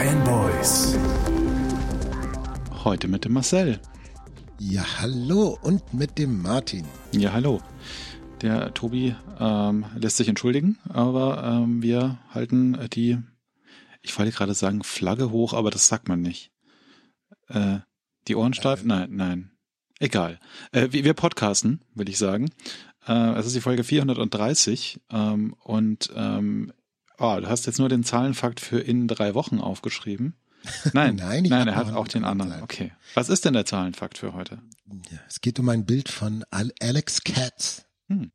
Fanboys. Heute mit dem Marcel. Ja, hallo und mit dem Martin. Ja, hallo. Der Tobi ähm, lässt sich entschuldigen, aber ähm, wir halten die, ich wollte gerade sagen Flagge hoch, aber das sagt man nicht. Äh, die Ohren steif? Äh, nein, nein. Egal. Äh, wir, wir podcasten, will ich sagen. Äh, es ist die Folge 430 ähm, und ähm, oh, du hast jetzt nur den Zahlenfakt für in drei Wochen aufgeschrieben. Nein, nein, nein er hat auch den anderen. Bleiben. Okay. Was ist denn der Zahlenfakt für heute? Ja, es geht um ein Bild von Alex Katz. Hm.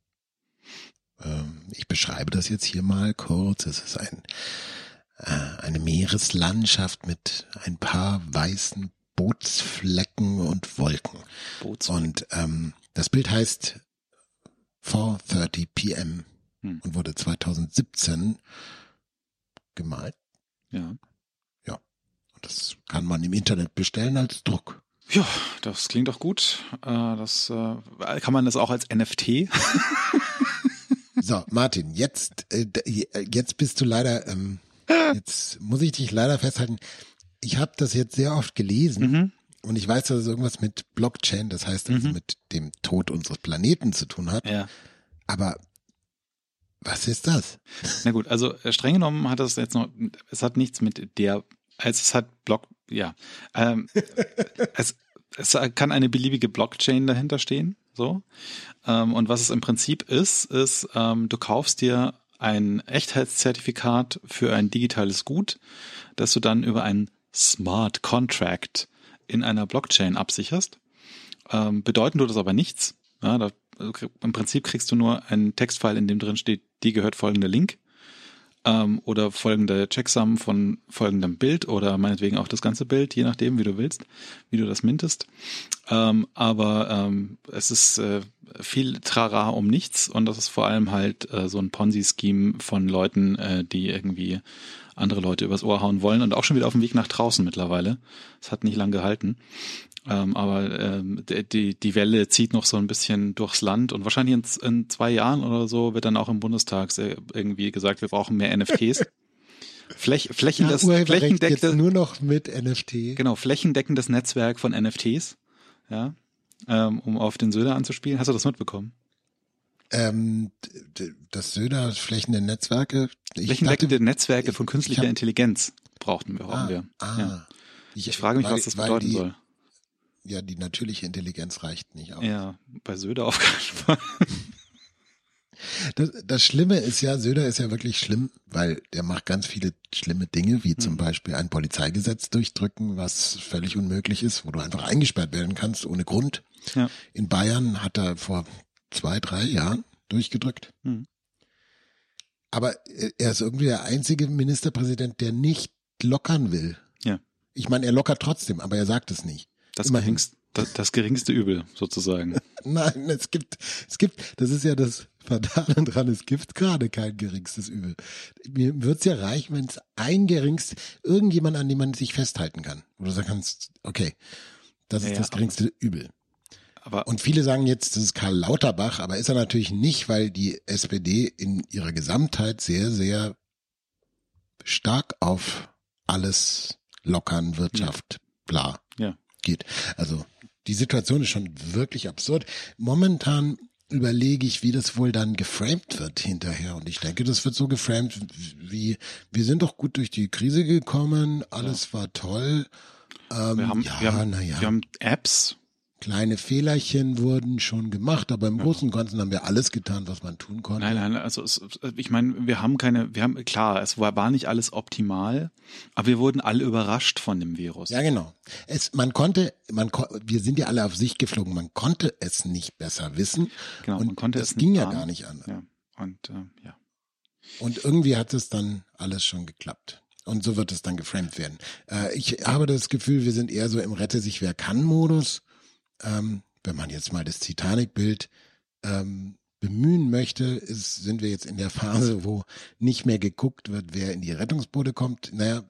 Ähm, ich beschreibe das jetzt hier mal kurz. Es ist ein, äh, eine Meereslandschaft mit ein paar weißen Bootsflecken und Wolken. Bootsflecken. Und ähm, das Bild heißt 4.30 p.m. Hm. und wurde 2017 gemalt. Ja. Ja. Und das kann man im Internet bestellen als Druck. Ja, das klingt doch gut. Äh, das äh, kann man das auch als NFT. so, Martin, jetzt äh, jetzt bist du leider ähm, jetzt muss ich dich leider festhalten. Ich habe das jetzt sehr oft gelesen mhm. und ich weiß, dass es irgendwas mit Blockchain, das heißt also mhm. mit dem Tod unseres Planeten zu tun hat. Ja. Aber was ist das? Na gut, also äh, streng genommen hat es jetzt noch, es hat nichts mit der, also es hat Block, ja, ähm, es, es kann eine beliebige Blockchain dahinter stehen, so. Ähm, und was es im Prinzip ist, ist, ähm, du kaufst dir ein Echtheitszertifikat für ein digitales Gut, das du dann über ein Smart Contract in einer Blockchain absicherst. Ähm, bedeuten tut das aber nichts. Ja, da also im Prinzip kriegst du nur einen Textfile, in dem drin steht, die gehört folgender Link ähm, oder folgende Checksum von folgendem Bild oder meinetwegen auch das ganze Bild, je nachdem, wie du willst, wie du das mintest. Ähm, aber ähm, es ist äh, viel Trara um nichts und das ist vor allem halt äh, so ein Ponzi-Scheme von Leuten, äh, die irgendwie andere Leute übers Ohr hauen wollen und auch schon wieder auf dem Weg nach draußen mittlerweile. Es hat nicht lang gehalten. Ähm, aber ähm, die, die Welle zieht noch so ein bisschen durchs Land und wahrscheinlich in, in zwei Jahren oder so wird dann auch im Bundestag irgendwie gesagt, wir brauchen mehr NFTs. Fläch, flächendes, ja, flächendeckendes, nur noch mit NFT. Genau, flächendeckendes Netzwerk von NFTs, ja, ähm, um auf den Söder anzuspielen. Hast du das mitbekommen? Ähm, das Söder flächende Netzwerke. Flächendeckende dachte, Netzwerke von künstlicher hab, Intelligenz brauchten wir, brauchen ah, wir. Ah, ja. ich, ich, frage mich, weil, was das bedeuten die, soll ja, die natürliche Intelligenz reicht nicht aus. Ja, bei Söder auf keinen Fall. Das, das Schlimme ist ja, Söder ist ja wirklich schlimm, weil der macht ganz viele schlimme Dinge, wie zum hm. Beispiel ein Polizeigesetz durchdrücken, was völlig unmöglich ist, wo du einfach eingesperrt werden kannst ohne Grund. Ja. In Bayern hat er vor zwei, drei Jahren durchgedrückt. Hm. Aber er ist irgendwie der einzige Ministerpräsident, der nicht lockern will. Ja. Ich meine, er lockert trotzdem, aber er sagt es nicht. Das, geringste, das, das geringste Übel sozusagen. Nein, es gibt, es gibt, das ist ja das Fatale dran, es gibt gerade kein geringstes Übel. Mir wird's ja reichen, wenn es ein geringst, irgendjemand, an dem man sich festhalten kann. Wo du sagen kannst, okay, das ist ja, das geringste Übel. Aber und viele sagen jetzt, das ist Karl Lauterbach, aber ist er natürlich nicht, weil die SPD in ihrer Gesamtheit sehr, sehr stark auf alles lockern, Wirtschaft, ja. bla. Ja geht. Also die Situation ist schon wirklich absurd. Momentan überlege ich, wie das wohl dann geframed wird hinterher. Und ich denke, das wird so geframed wie, wir sind doch gut durch die Krise gekommen, alles ja. war toll. Ähm, wir haben, ja, wir haben, ja. wir haben Apps, Kleine Fehlerchen wurden schon gemacht, aber im ja. Großen und Ganzen haben wir alles getan, was man tun konnte. Nein, nein, also es, ich meine, wir haben keine, wir haben, klar, es war, war nicht alles optimal, aber wir wurden alle überrascht von dem Virus. Ja, genau. Es, man konnte, man, wir sind ja alle auf sich geflogen, man konnte es nicht besser wissen. Genau, und man konnte es ging ja gar nicht anders. Ja, und, äh, ja. Und irgendwie hat es dann alles schon geklappt. Und so wird es dann geframed werden. Äh, ich habe das Gefühl, wir sind eher so im Rette sich wer kann Modus ähm, wenn man jetzt mal das Titanic-Bild ähm, bemühen möchte, ist, sind wir jetzt in der Phase, wo nicht mehr geguckt wird, wer in die Rettungsboote kommt. Naja,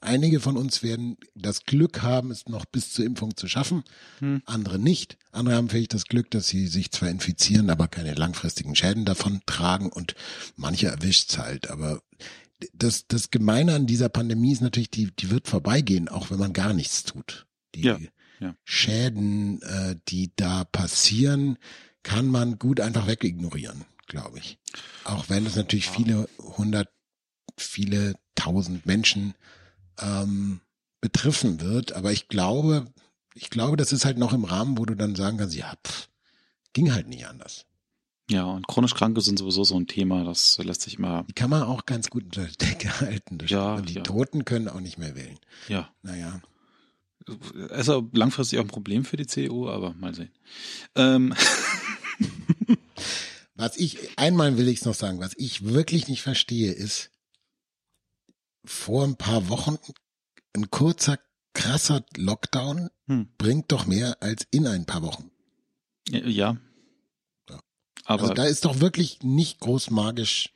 einige von uns werden das Glück haben, es noch bis zur Impfung zu schaffen, hm. andere nicht. Andere haben vielleicht das Glück, dass sie sich zwar infizieren, aber keine langfristigen Schäden davon tragen und manche erwischt's halt. Aber das, das Gemeine an dieser Pandemie ist natürlich, die, die wird vorbeigehen, auch wenn man gar nichts tut. Die Ja, ja. Schäden, äh, die da passieren, kann man gut einfach wegignorieren, glaube ich. Auch wenn es natürlich viele hundert, viele tausend Menschen ähm, betreffen wird. Aber ich glaube, ich glaube, das ist halt noch im Rahmen, wo du dann sagen kannst, ja, pff, ging halt nicht anders. Ja, und chronisch Kranke sind sowieso so ein Thema, das lässt sich immer, Die kann man auch ganz gut unter der Decke halten. Ja, die ja. Toten können auch nicht mehr wählen. ja, Naja. Ist auch langfristig auch ein Problem für die CDU, aber mal sehen. Ähm, Was ich, einmal will ich es noch sagen, was ich wirklich nicht verstehe, ist, vor ein paar Wochen ein kurzer, krasser Lockdown hm, bringt doch mehr als in ein paar Wochen. ja. Ja. Aber also da ist doch wirklich nicht groß magisch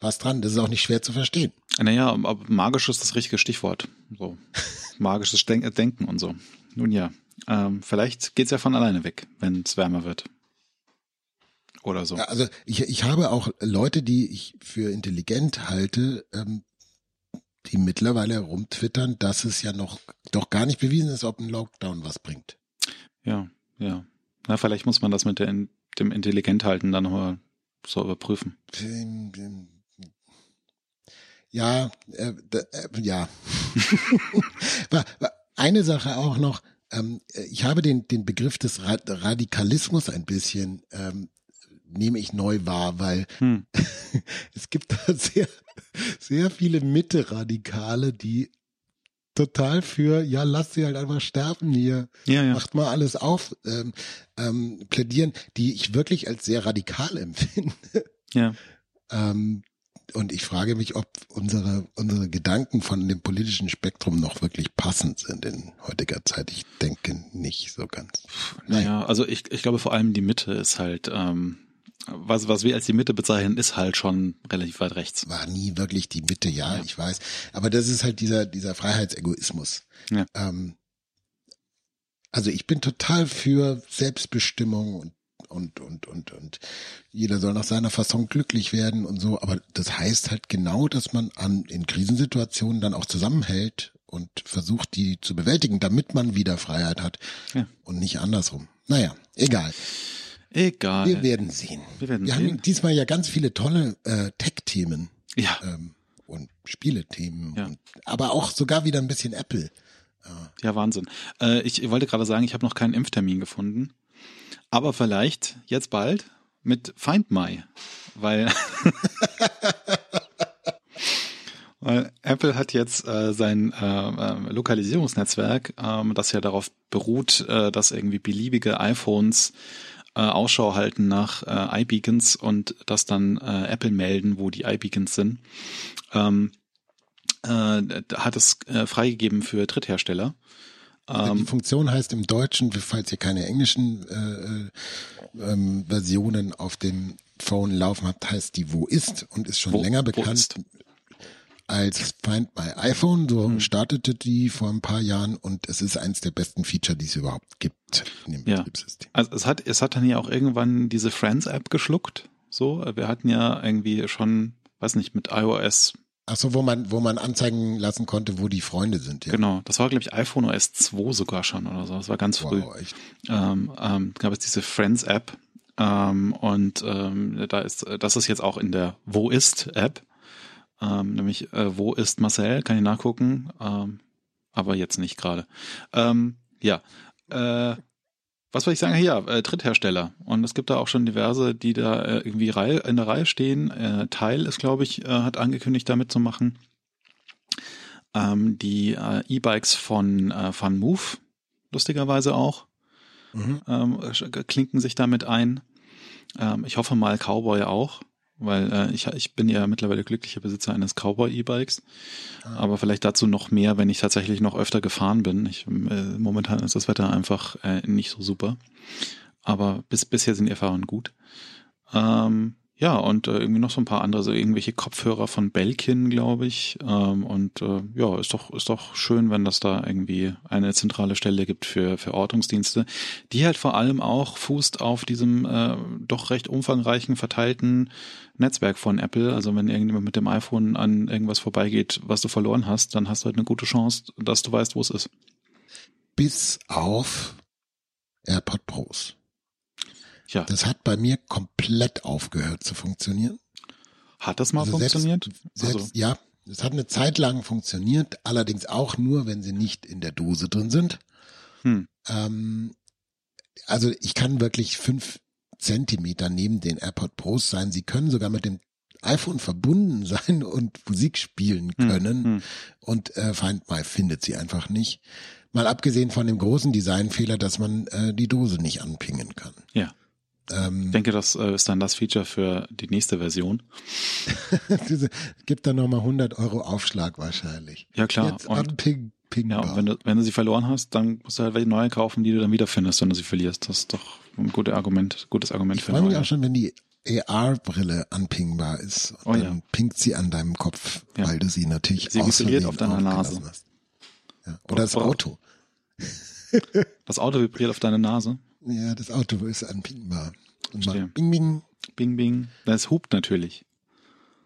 was dran. Das ist auch nicht schwer zu verstehen. Naja, magisch ist das richtige Stichwort. So. Magisches Denk Denken und so. Nun ja, ähm, vielleicht geht's ja von alleine weg, wenn es wärmer wird. Oder so. Also ich, ich habe auch Leute, die ich für intelligent halte, ähm, die mittlerweile herumtwittern, dass es ja noch doch gar nicht bewiesen ist, ob ein Lockdown was bringt. Ja, ja. Na, vielleicht muss man das mit der, dem Intelligent halten dann nochmal so überprüfen. Ja, äh, äh, ja. Eine Sache auch noch. Ähm, äh, ich habe den, den Begriff des Ra Radikalismus ein bisschen, ähm, nehme ich neu wahr, weil Hm. es gibt da sehr, sehr viele Mitte-Radikale, die total für, ja, lasst sie halt einfach sterben hier, Ja, ja. macht mal alles auf, ähm, ähm, plädieren, die ich wirklich als sehr radikal empfinde. Ja. Ähm, und ich frage mich, ob unsere, unsere Gedanken von dem politischen Spektrum noch wirklich passend sind in heutiger Zeit. Ich denke nicht so ganz. Naja, also ich, ich glaube vor allem die Mitte ist halt, ähm, was, was wir als die Mitte bezeichnen, ist halt schon relativ weit rechts. War nie wirklich die Mitte, ja, Ja. ich weiß. Aber das ist halt dieser, dieser Freiheitsegoismus. Ja. Ähm, also ich bin total für Selbstbestimmung und und, und, und, und jeder soll nach seiner Fasson glücklich werden und so. Aber das heißt halt genau, dass man an, in Krisensituationen dann auch zusammenhält und versucht, die zu bewältigen, damit man wieder Freiheit hat Ja. und nicht andersrum. Naja, egal. Egal. Wir werden sehen. Wir werden Wir sehen. haben diesmal ja ganz viele tolle äh, Tech-Themen Ja, ähm, und Spielethemen, Ja. und, aber auch sogar wieder ein bisschen Apple. ja, Wahnsinn. Äh, ich wollte gerade sagen, ich habe noch keinen Impftermin gefunden. Aber vielleicht jetzt bald mit Find My. Weil, weil Apple hat jetzt äh, sein äh, äh, Lokalisierungsnetzwerk, ähm, das ja darauf beruht, äh, dass irgendwie beliebige iPhones äh, Ausschau halten nach äh, iBeacons und das dann äh, Apple melden, wo die iBeacons sind. Ähm, äh, hat es äh, freigegeben für Dritthersteller. Die Ähm, Funktion heißt im Deutschen, falls ihr keine englischen äh, äh, ähm, Versionen auf dem Phone laufen habt, heißt die Wo ist und ist schon Wo- länger bekannt als Find My iPhone. So Hm. startete die vor ein paar Jahren und es ist eins der besten Feature, die es überhaupt gibt in dem Ja. Betriebssystem. Also es hat, es hat dann ja auch irgendwann diese Friends-App geschluckt. So, wir hatten ja irgendwie schon, weiß nicht, mit iOS, Ach so, wo man, wo man anzeigen lassen konnte, wo die Freunde sind. Ja. genau, das war, glaube ich, iPhone OS 2 sogar schon oder so. Das war ganz früh. Wow, echt. Ähm, ähm, gab es diese Friends-App. Ähm, und ähm, da ist, das ist jetzt auch in der Wo ist-App. Ähm, nämlich äh, Wo ist Marcel, kann ich nachgucken. Ähm, aber jetzt nicht gerade. Ähm, ja. Äh, was soll ich sagen? Ja, äh, Dritthersteller. Und es gibt da auch schon diverse, die da äh, irgendwie Reihe, in der Reihe stehen. Äh, Teil ist, glaube ich, äh, hat angekündigt, da mitzumachen. Ähm, die äh, E-Bikes von äh, Fun Move, lustigerweise auch, Mhm. ähm, klinken sich damit ein. Ähm, ich hoffe mal Cowboy auch, weil äh, ich, ich bin ja mittlerweile glücklicher Besitzer eines Cowboy-E-Bikes. Ah. Aber vielleicht dazu noch mehr, wenn ich tatsächlich noch öfter gefahren bin. Ich, äh, momentan ist das Wetter einfach äh, nicht so super. Aber bis bisher sind die Erfahrungen gut. Ähm, Ja, und äh, irgendwie noch so ein paar andere, so irgendwelche Kopfhörer von Belkin, glaube ich. Ähm, und äh, ja, ist doch, ist doch schön, wenn das da irgendwie eine zentrale Stelle gibt für, für Ortungsdienste, die halt vor allem auch fußt auf diesem äh, doch recht umfangreichen, verteilten Netzwerk von Apple. Also wenn irgendjemand mit dem iPhone an irgendwas vorbeigeht, was du verloren hast, dann hast du halt eine gute Chance, dass du weißt, wo es ist. Bis auf AirPod Pros. Ja. Das hat bei mir komplett aufgehört zu funktionieren. Hat das mal Also funktioniert? Selbst, also, ja, es hat eine Zeit lang funktioniert, allerdings auch nur, wenn sie nicht in der Dose drin sind. hm. Ähm, also ich kann wirklich fünf Zentimeter neben den AirPod Pros sein. Sie können sogar mit dem iPhone verbunden sein und Musik spielen Hm, können. hm. Und äh, Find My findet sie einfach nicht. Mal abgesehen von dem großen Designfehler, dass man äh, die Dose nicht anpingen kann. Ja. Ähm, Ich denke, das äh, ist dann das Feature für die nächste Version. gibt dann nochmal 100 Euro Aufschlag wahrscheinlich. Ja, klar. Jetzt Und, anping, ja, und wenn du, wenn du sie verloren hast, dann musst du halt welche neue kaufen, die du dann wiederfindest, wenn du sie verlierst. Das ist doch ein gutes Argument, gutes Argument ich für freue mich neue. auch schon, wenn die AR-Brille anpingbar ist. Und Oh dann ja. pinkt sie an deinem Kopf, Ja. weil du sie natürlich Sie vibriert auf deiner Nase. Hast. Ja. Oder das Oder- Auto. Das Auto vibriert auf deine Nase. Ja, das Auto ist anpingbar. Und mal bing, bing. Bing, bing. Das hupt natürlich.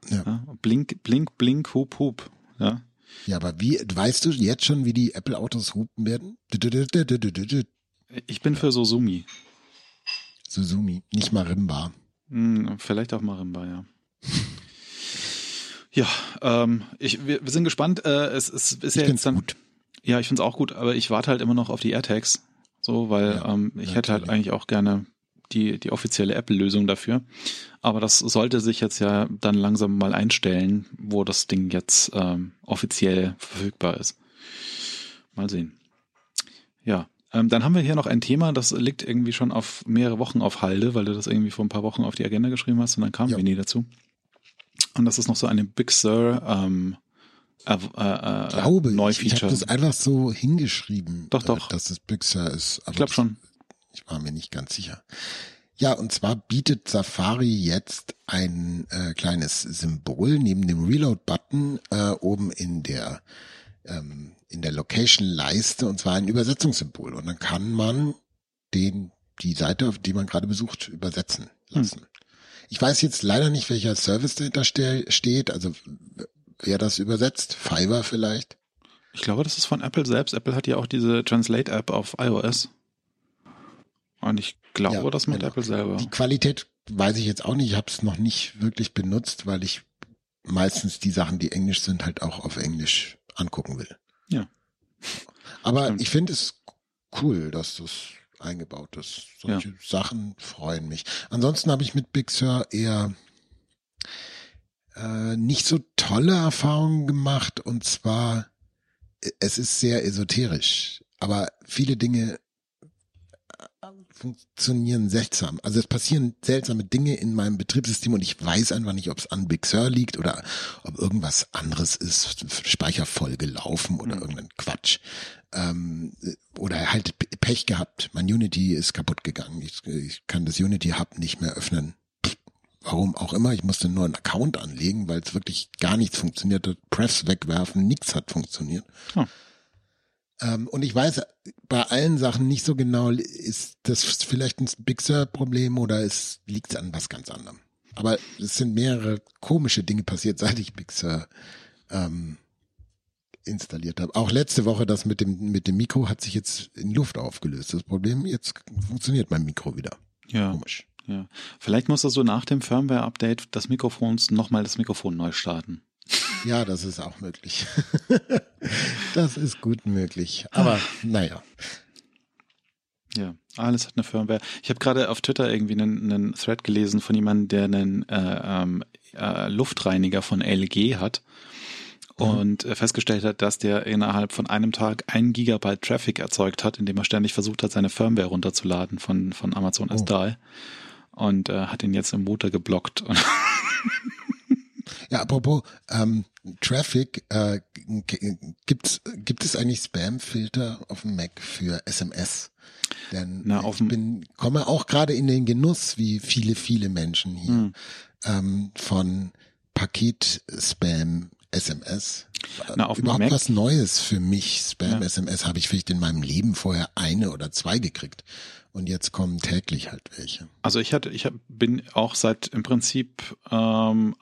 Ja. Ja, blink, blink, blink, hup, hup. Ja. Ja, aber wie, weißt du jetzt schon, wie die Apple-Autos hupen werden? Ich bin für Sosumi. Suzumi, nicht Marimba. Hm, vielleicht auch Marimba, ja. Ja, ähm, ich, wir, wir sind gespannt. Äh, es, es ist ja Ich find's jetzt dann. gut. Ja, ich find's auch gut, aber ich warte halt immer noch auf die AirTags. So, weil Ja, ähm, ich hätte halt natürlich. eigentlich auch gerne die, die offizielle Apple-Lösung dafür. Aber das sollte sich jetzt ja dann langsam mal einstellen, wo das Ding jetzt ähm, offiziell verfügbar ist. Mal sehen. Ja, ähm, dann haben wir hier noch ein Thema, das liegt irgendwie schon auf mehrere Wochen auf Halde, weil du das irgendwie vor ein paar Wochen auf die Agenda geschrieben hast und dann kamen Ja. wir nie dazu. Und das ist noch so eine Big Sur ähm, äh, äh, äh, glaube, ich, ich habe das einfach so hingeschrieben, Doch, äh, doch. dass es Pixar ist. Aber Ich glaube schon. Ich war mir nicht ganz sicher. Ja, und zwar bietet Safari jetzt ein äh, kleines Symbol neben dem Reload-Button äh, oben in der ähm, in der Location-Leiste und zwar ein Übersetzungssymbol. Und dann kann man den die Seite, auf die man gerade besucht, übersetzen lassen. Ich weiß jetzt leider nicht, welcher Service dahinter ste steht, also wer das übersetzt. Fiverr vielleicht. Ich glaube, das ist von Apple selbst. Apple hat ja auch diese Translate-App auf iOS. Und ich glaube, Ja, das macht genau. Apple selber. Die Qualität weiß ich jetzt auch nicht. Ich habe es noch nicht wirklich benutzt, weil ich meistens die Sachen, die Englisch sind, halt auch auf Englisch angucken will. Ja. Aber Stimmt. ich finde es cool, dass das eingebaut ist. Solche Sachen freuen mich. Ansonsten habe ich mit Big Sur eher äh, nicht so tolle Erfahrungen gemacht und zwar es ist sehr esoterisch, aber viele Dinge äh, funktionieren seltsam. Also es passieren seltsame Dinge in meinem Betriebssystem und ich weiß einfach nicht, ob es an Big Sur liegt oder ob irgendwas anderes ist, Speicher voll gelaufen oder Mhm. irgendein Quatsch. Ähm, oder halt Pech gehabt. Mein Unity ist kaputt gegangen. Ich, ich kann das Unity Hub nicht mehr öffnen. Warum auch immer. Ich musste nur einen Account anlegen, weil es wirklich gar nichts funktioniert hat. Prefs wegwerfen, nichts hat funktioniert. Oh. Ähm, und ich weiß bei allen Sachen nicht so genau, ist das vielleicht ein Big Sur-Problem oder es liegt an was ganz anderem. Aber es sind mehrere komische Dinge passiert, seit ich Big Sur ähm, installiert habe. Auch letzte Woche das mit dem mit dem Mikro hat sich jetzt in Luft aufgelöst. Das Problem jetzt funktioniert mein Mikro wieder. Ja, Komisch. Ja. Vielleicht muss das so nach dem Firmware-Update des Mikrofons nochmal das Mikrofon neu starten. Ja, das ist auch möglich. das ist gut möglich. Aber naja. Ja, alles hat eine Firmware. Ich habe gerade auf Twitter irgendwie einen, einen Thread gelesen von jemandem, der einen äh, ähm, äh, Luftreiniger von LG hat und äh, festgestellt hat, dass der innerhalb von einem Tag ein Gigabyte Traffic erzeugt hat, indem er ständig versucht hat, seine Firmware runterzuladen von, von Amazon Oh. S3 und äh, hat ihn jetzt im Motor geblockt. Ja, apropos ähm, Traffic, äh, gibt's, gibt es eigentlich Spam-Filter auf dem Mac für SMS? Denn Na, auf ich bin, komme auch gerade in den Genuss, wie viele, viele Menschen hier, Hm. ähm, von Paket-Spam SMS. Na, auf Überhaupt Mac? was Neues für mich. Spam Ja. SMS habe ich vielleicht in meinem Leben vorher eine oder zwei gekriegt. Und jetzt kommen täglich halt welche. Also ich hatte, ich bin auch seit im Prinzip ähm,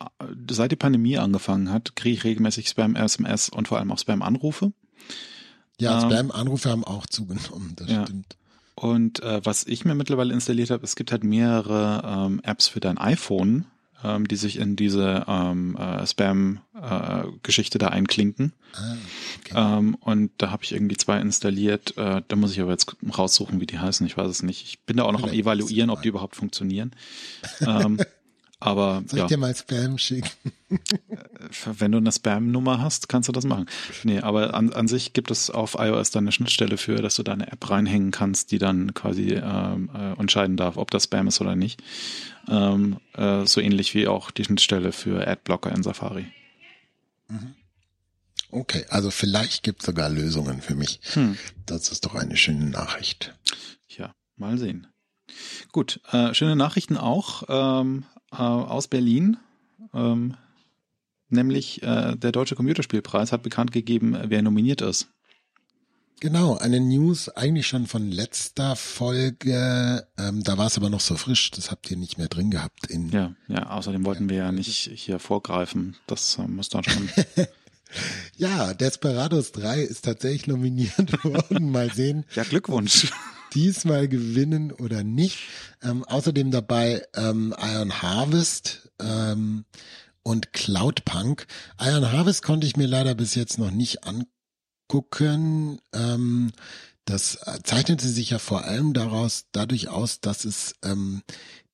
seit die Pandemie angefangen hat, kriege ich regelmäßig Spam SMS und vor allem auch Spam Anrufe. Ja, Ähm, Spam-Anrufe haben auch zugenommen, das Ja. stimmt. Und äh, was ich mir mittlerweile installiert habe, es gibt halt mehrere ähm, Apps für dein iPhone, ähm, die sich in diese ähm, äh, Spam-Geschichte da einklinken. Ah, okay. Ähm, und da habe ich irgendwie zwei installiert. Äh, da muss ich aber jetzt raussuchen, wie die heißen. Ich weiß es nicht. Ich bin da auch noch am Vielleicht evaluieren, ist ob die überhaupt funktionieren. ähm, aber Soll ich ja, dir mal Spam schicken? wenn du eine Spam-Nummer hast, kannst du das machen. Nee, aber an, an sich gibt es auf iOS dann eine Schnittstelle für, dass du da eine App reinhängen kannst, die dann quasi ähm, äh, entscheiden darf, ob das Spam ist oder nicht. Ähm, äh, so ähnlich wie auch die Schnittstelle für Adblocker in Safari. Okay, also vielleicht gibt es sogar Lösungen für mich. Hm. Das ist doch eine schöne Nachricht. Ja, mal sehen. Gut, äh, schöne Nachrichten auch ähm, äh, aus Berlin. Ähm, nämlich äh, der Deutsche Computerspielpreis hat bekannt gegeben, wer nominiert ist. Genau, eine News eigentlich schon von letzter Folge. Ähm, da war es aber noch so frisch, das habt ihr nicht mehr drin gehabt. In, Ja, ja, außerdem wollten wir ja nicht hier vorgreifen. Das äh, muss dann schon. ja, Desperados 3 ist tatsächlich nominiert worden. Mal sehen, ja, Glückwunsch. Diesmal gewinnen oder nicht. Ähm, außerdem dabei ähm, Iron Harvest ähm, und Cloudpunk. Iron Harvest konnte ich mir leider bis jetzt noch nicht angucken. Ähm, das äh, zeichnete sich ja vor allem daraus dadurch aus, dass es ähm,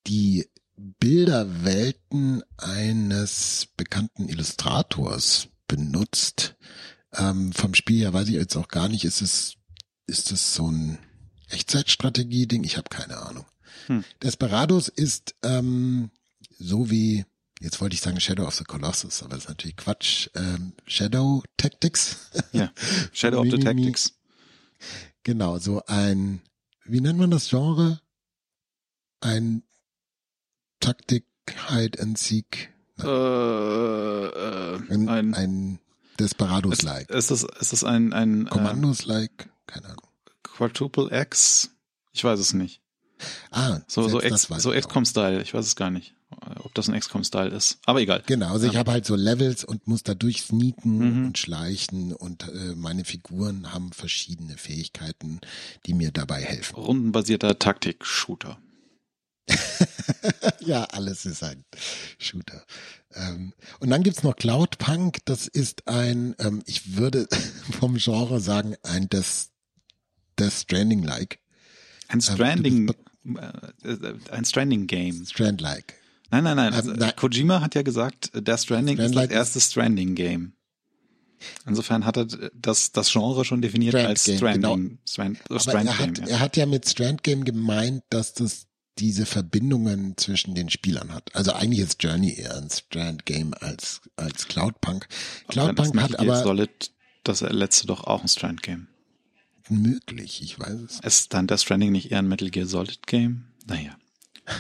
die Bilderwelten eines bekannten Illustrators benutzt. Ähm, vom Spiel her weiß ich jetzt auch gar nicht, ist es ist es so ein Echtzeitstrategie-Ding? Ich habe keine Ahnung. Hm. Desperados ist ähm, so wie, jetzt wollte ich sagen Shadow of the Colossus, aber das ist natürlich Quatsch. Ähm, Shadow Tactics. Ja, Shadow of the. Tactics. Genau, so ein, wie nennt man das Genre? Ein Taktik, Hide and Seek. Äh, äh, Ein, ein, ein ist, Desperados-like. ist das, ist das ein, ein äh, Kommandos-like, keine Ahnung. Quadruple X? Ich weiß es nicht. Ah, So, so, X, das so ich auch. XCOM-Style. Ich weiß es gar nicht, ob das ein XCOM-Style ist. Aber egal. Genau, also ich Ja. habe halt so Levels und muss da durchsneaken Mhm. und schleichen und äh, meine Figuren haben verschiedene Fähigkeiten, die mir dabei helfen. Rundenbasierter Taktik-Shooter. ja, alles ist ein Shooter. Ähm, und dann gibt's noch Cloudpunk, das ist ein, ähm, ich würde vom Genre sagen, ein Death, Death Stranding-like. Ein du Stranding, bist äh, äh, ein Stranding-Game. Strand-like. Nein, nein, nein. Also, Ähm, nein. Kojima hat ja gesagt, äh, Death Stranding Strandlike ist das erste Stranding-Game. Insofern hat er das, das Genre schon definiert Strand als Game, Stranding. Strand, Aber Strand er hat, Game, ja. er hat ja mit Strand Game gemeint, dass das diese Verbindungen zwischen den Spielern hat. Also eigentlich ist Journey eher ein Strand Game als, als Cloudpunk. Cloudpunk hat aber Solid, das letzte doch auch ein Strand-Game. Möglich, ich weiß es. Ist dann Death Stranding nicht eher ein Metal Gear Solid-Game? Naja,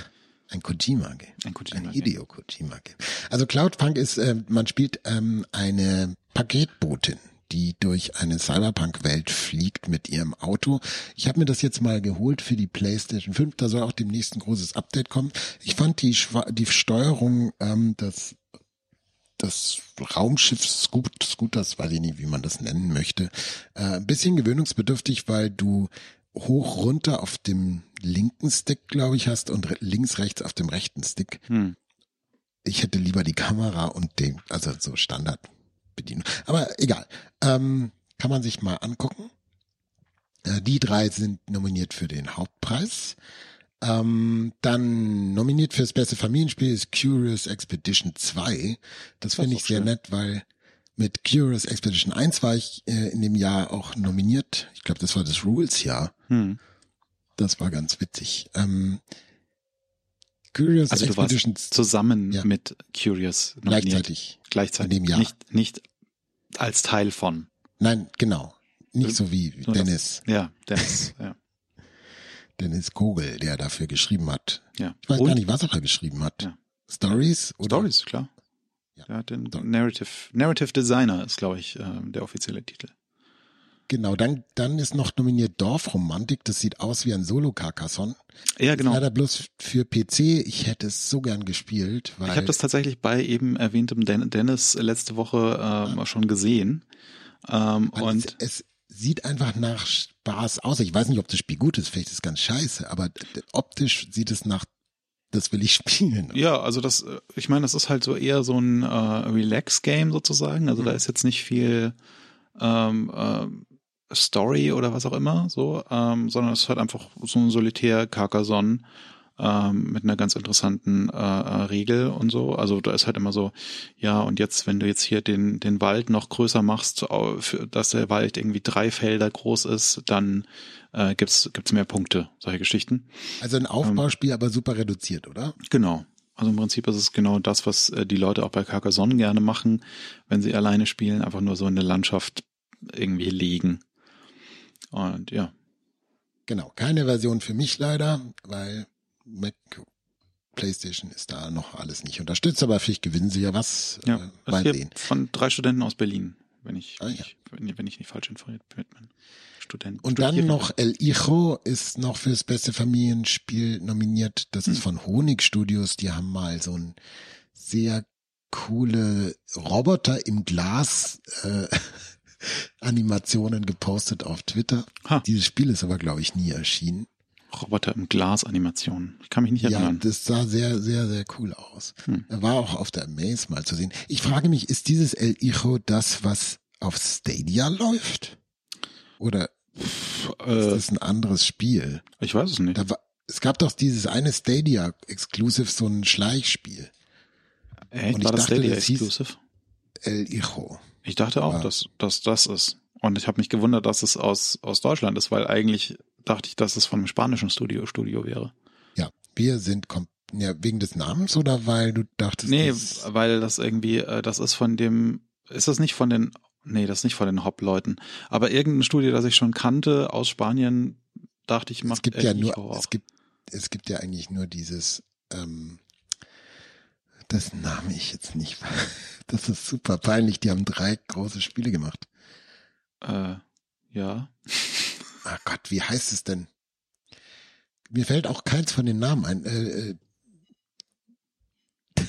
Ein Kojima Game. ein Kojima Ein Game. Hideo Kojima Game. Also Cloudpunk ist, äh, man spielt ähm, eine Paketbotin, die durch eine Cyberpunk-Welt fliegt mit ihrem Auto. Ich habe mir das jetzt mal geholt für die PlayStation 5. Da soll auch demnächst ein großes Update kommen. Ich fand die, Schwa die Steuerung ähm, des das Raumschiff Scoot, Scooters, weiß ich nicht, wie man das nennen möchte, äh, ein bisschen gewöhnungsbedürftig, weil du hoch runter auf dem linken Stick, glaube ich, hast und links rechts auf dem rechten Stick. Hm. Ich hätte lieber die Kamera und den, also so Standardbedienung. Aber egal. Ähm, kann man sich mal angucken. Äh, die drei sind nominiert für den Hauptpreis. Ähm, dann nominiert fürs beste Familienspiel ist Curious Expedition 2. Das Das finde ich sehr schön. nett, weil mit Curious Expedition 1 war ich äh, in dem Jahr auch nominiert. Ich glaube, das war das Rules-Jahr. Hm. Das war ganz witzig. Ähm, Curious Also du warst Expedition zusammen Ja. mit Curious nominiert. gleichzeitig. Gleichzeitig. in dem Jahr. Nicht, nicht als Teil von. Nein, genau. Nicht so wie Nur das- Dennis, Ja, Dennis. ja. Dennis Kogel, der dafür geschrieben hat. ja. Ich weiß Und gar nicht, was er da geschrieben hat. Ja. Stories? Oder? Stories, klar. Ja. Der hat den Story. Narrative, Narrative Designer ist, glaube ich, äh, der offizielle Titel. Genau, dann, dann ist noch nominiert Dorfromantik. Das sieht aus wie ein Solo-Carcassonne. Ja, genau. Leider bloß für PC. Ich hätte es so gern gespielt, weil Ich habe das tatsächlich bei eben erwähntem Den Dennis letzte Woche ähm, schon gesehen. Ähm, und es, es sieht einfach nach Spaß aus. Ich weiß nicht, ob das Spiel gut ist, vielleicht ist es ganz scheiße, aber optisch sieht es nach, das will ich spielen. ja, also das, äh, ich meine, das ist halt so eher so ein äh, Relax-Game sozusagen. Also da Mhm. ist jetzt nicht viel ähm, ähm, Story oder was auch immer, so, ähm, sondern es ist halt einfach so ein solitär Carcassonne ähm, mit einer ganz interessanten äh, äh, Regel und so. Also da ist halt immer so, ja, und jetzt, wenn du jetzt hier den, den Wald noch größer machst, dass der Wald irgendwie drei Felder groß ist, dann äh, gibt's gibt's mehr Punkte, solche Geschichten. Also ein Aufbauspiel, aber super reduziert, oder? Genau. Also im Prinzip ist es genau das, was äh, die Leute auch bei Carcassonne gerne machen, wenn sie alleine spielen, einfach nur so in der Landschaft irgendwie liegen. Und ja, Genau, keine Version für mich leider, weil Mac, PlayStation ist da noch alles nicht unterstützt, aber vielleicht gewinnen sie ja was. ja. Äh, Das mal sehen. von drei Studenten aus Berlin, wenn ich, Ah, ja. nicht, wenn, wenn ich nicht falsch informiert bin. Studenten. Und dann Studierende. noch El Hijo ist noch fürs beste Familienspiel nominiert. Das ist von Honig Studios. Die haben mal so ein sehr coole Roboter im Glas äh, Animationen gepostet auf Twitter. Ha. Dieses Spiel ist aber, glaube ich, nie erschienen. Roboter im Glas Animation. Ich kann mich nicht Ja, erinnern. das sah sehr, sehr, sehr cool aus. Hm. Er war auch auf der Maze mal zu sehen. Ich frage mich, ist dieses El Hijo das, was auf Stadia läuft? Oder ist äh, das ein anderes Spiel? ich weiß es nicht. War, es gab doch dieses eine Stadia Exclusive, so ein Schleichspiel. Echt? und ich War das dachte, Stadia das Exclusive? El Hijo. Ich dachte auch, Ja. dass, dass das ist. Und ich habe mich gewundert, dass es aus, aus Deutschland ist, weil eigentlich dachte ich, dass es von einem spanischen Studio Studio wäre. Ja, wir sind kom ja, wegen des Namens oder weil du dachtest, Nee, das, weil das irgendwie, äh, das ist von dem, ist das nicht von den, nee, das ist nicht von den Hop-Leuten. Aber irgendein Studio, das ich schon kannte aus Spanien, dachte ich, macht es gibt ja nur, auch. es gibt, es gibt ja eigentlich nur dieses, ähm, das Name ich jetzt nicht. Das ist super peinlich. Die haben drei große Spiele gemacht. Äh, ja. Ah Gott, wie heißt es denn? Mir fällt auch keins von den Namen ein. Äh, äh,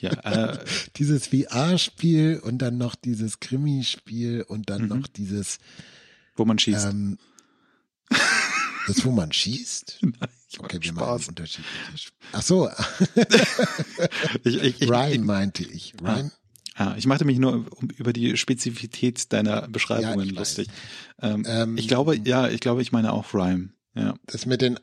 Ja, äh, dieses VR-Spiel und dann noch dieses Krimi-Spiel und dann Mhm. noch dieses, wo man schießt. ähm, das, wo man schießt? Ich Okay, wir machen Spaß. unterschiedliche. Sp- Ach so, Ich, ich, ich, Rhyme meinte ich. Rhyme? Ah, ich machte mich nur um, über die Spezifität deiner Beschreibungen Ja, lustig. Ähm, Ähm, ich glaube, ja, ich glaube, ich meine auch Rhyme. Ja. Das mit den,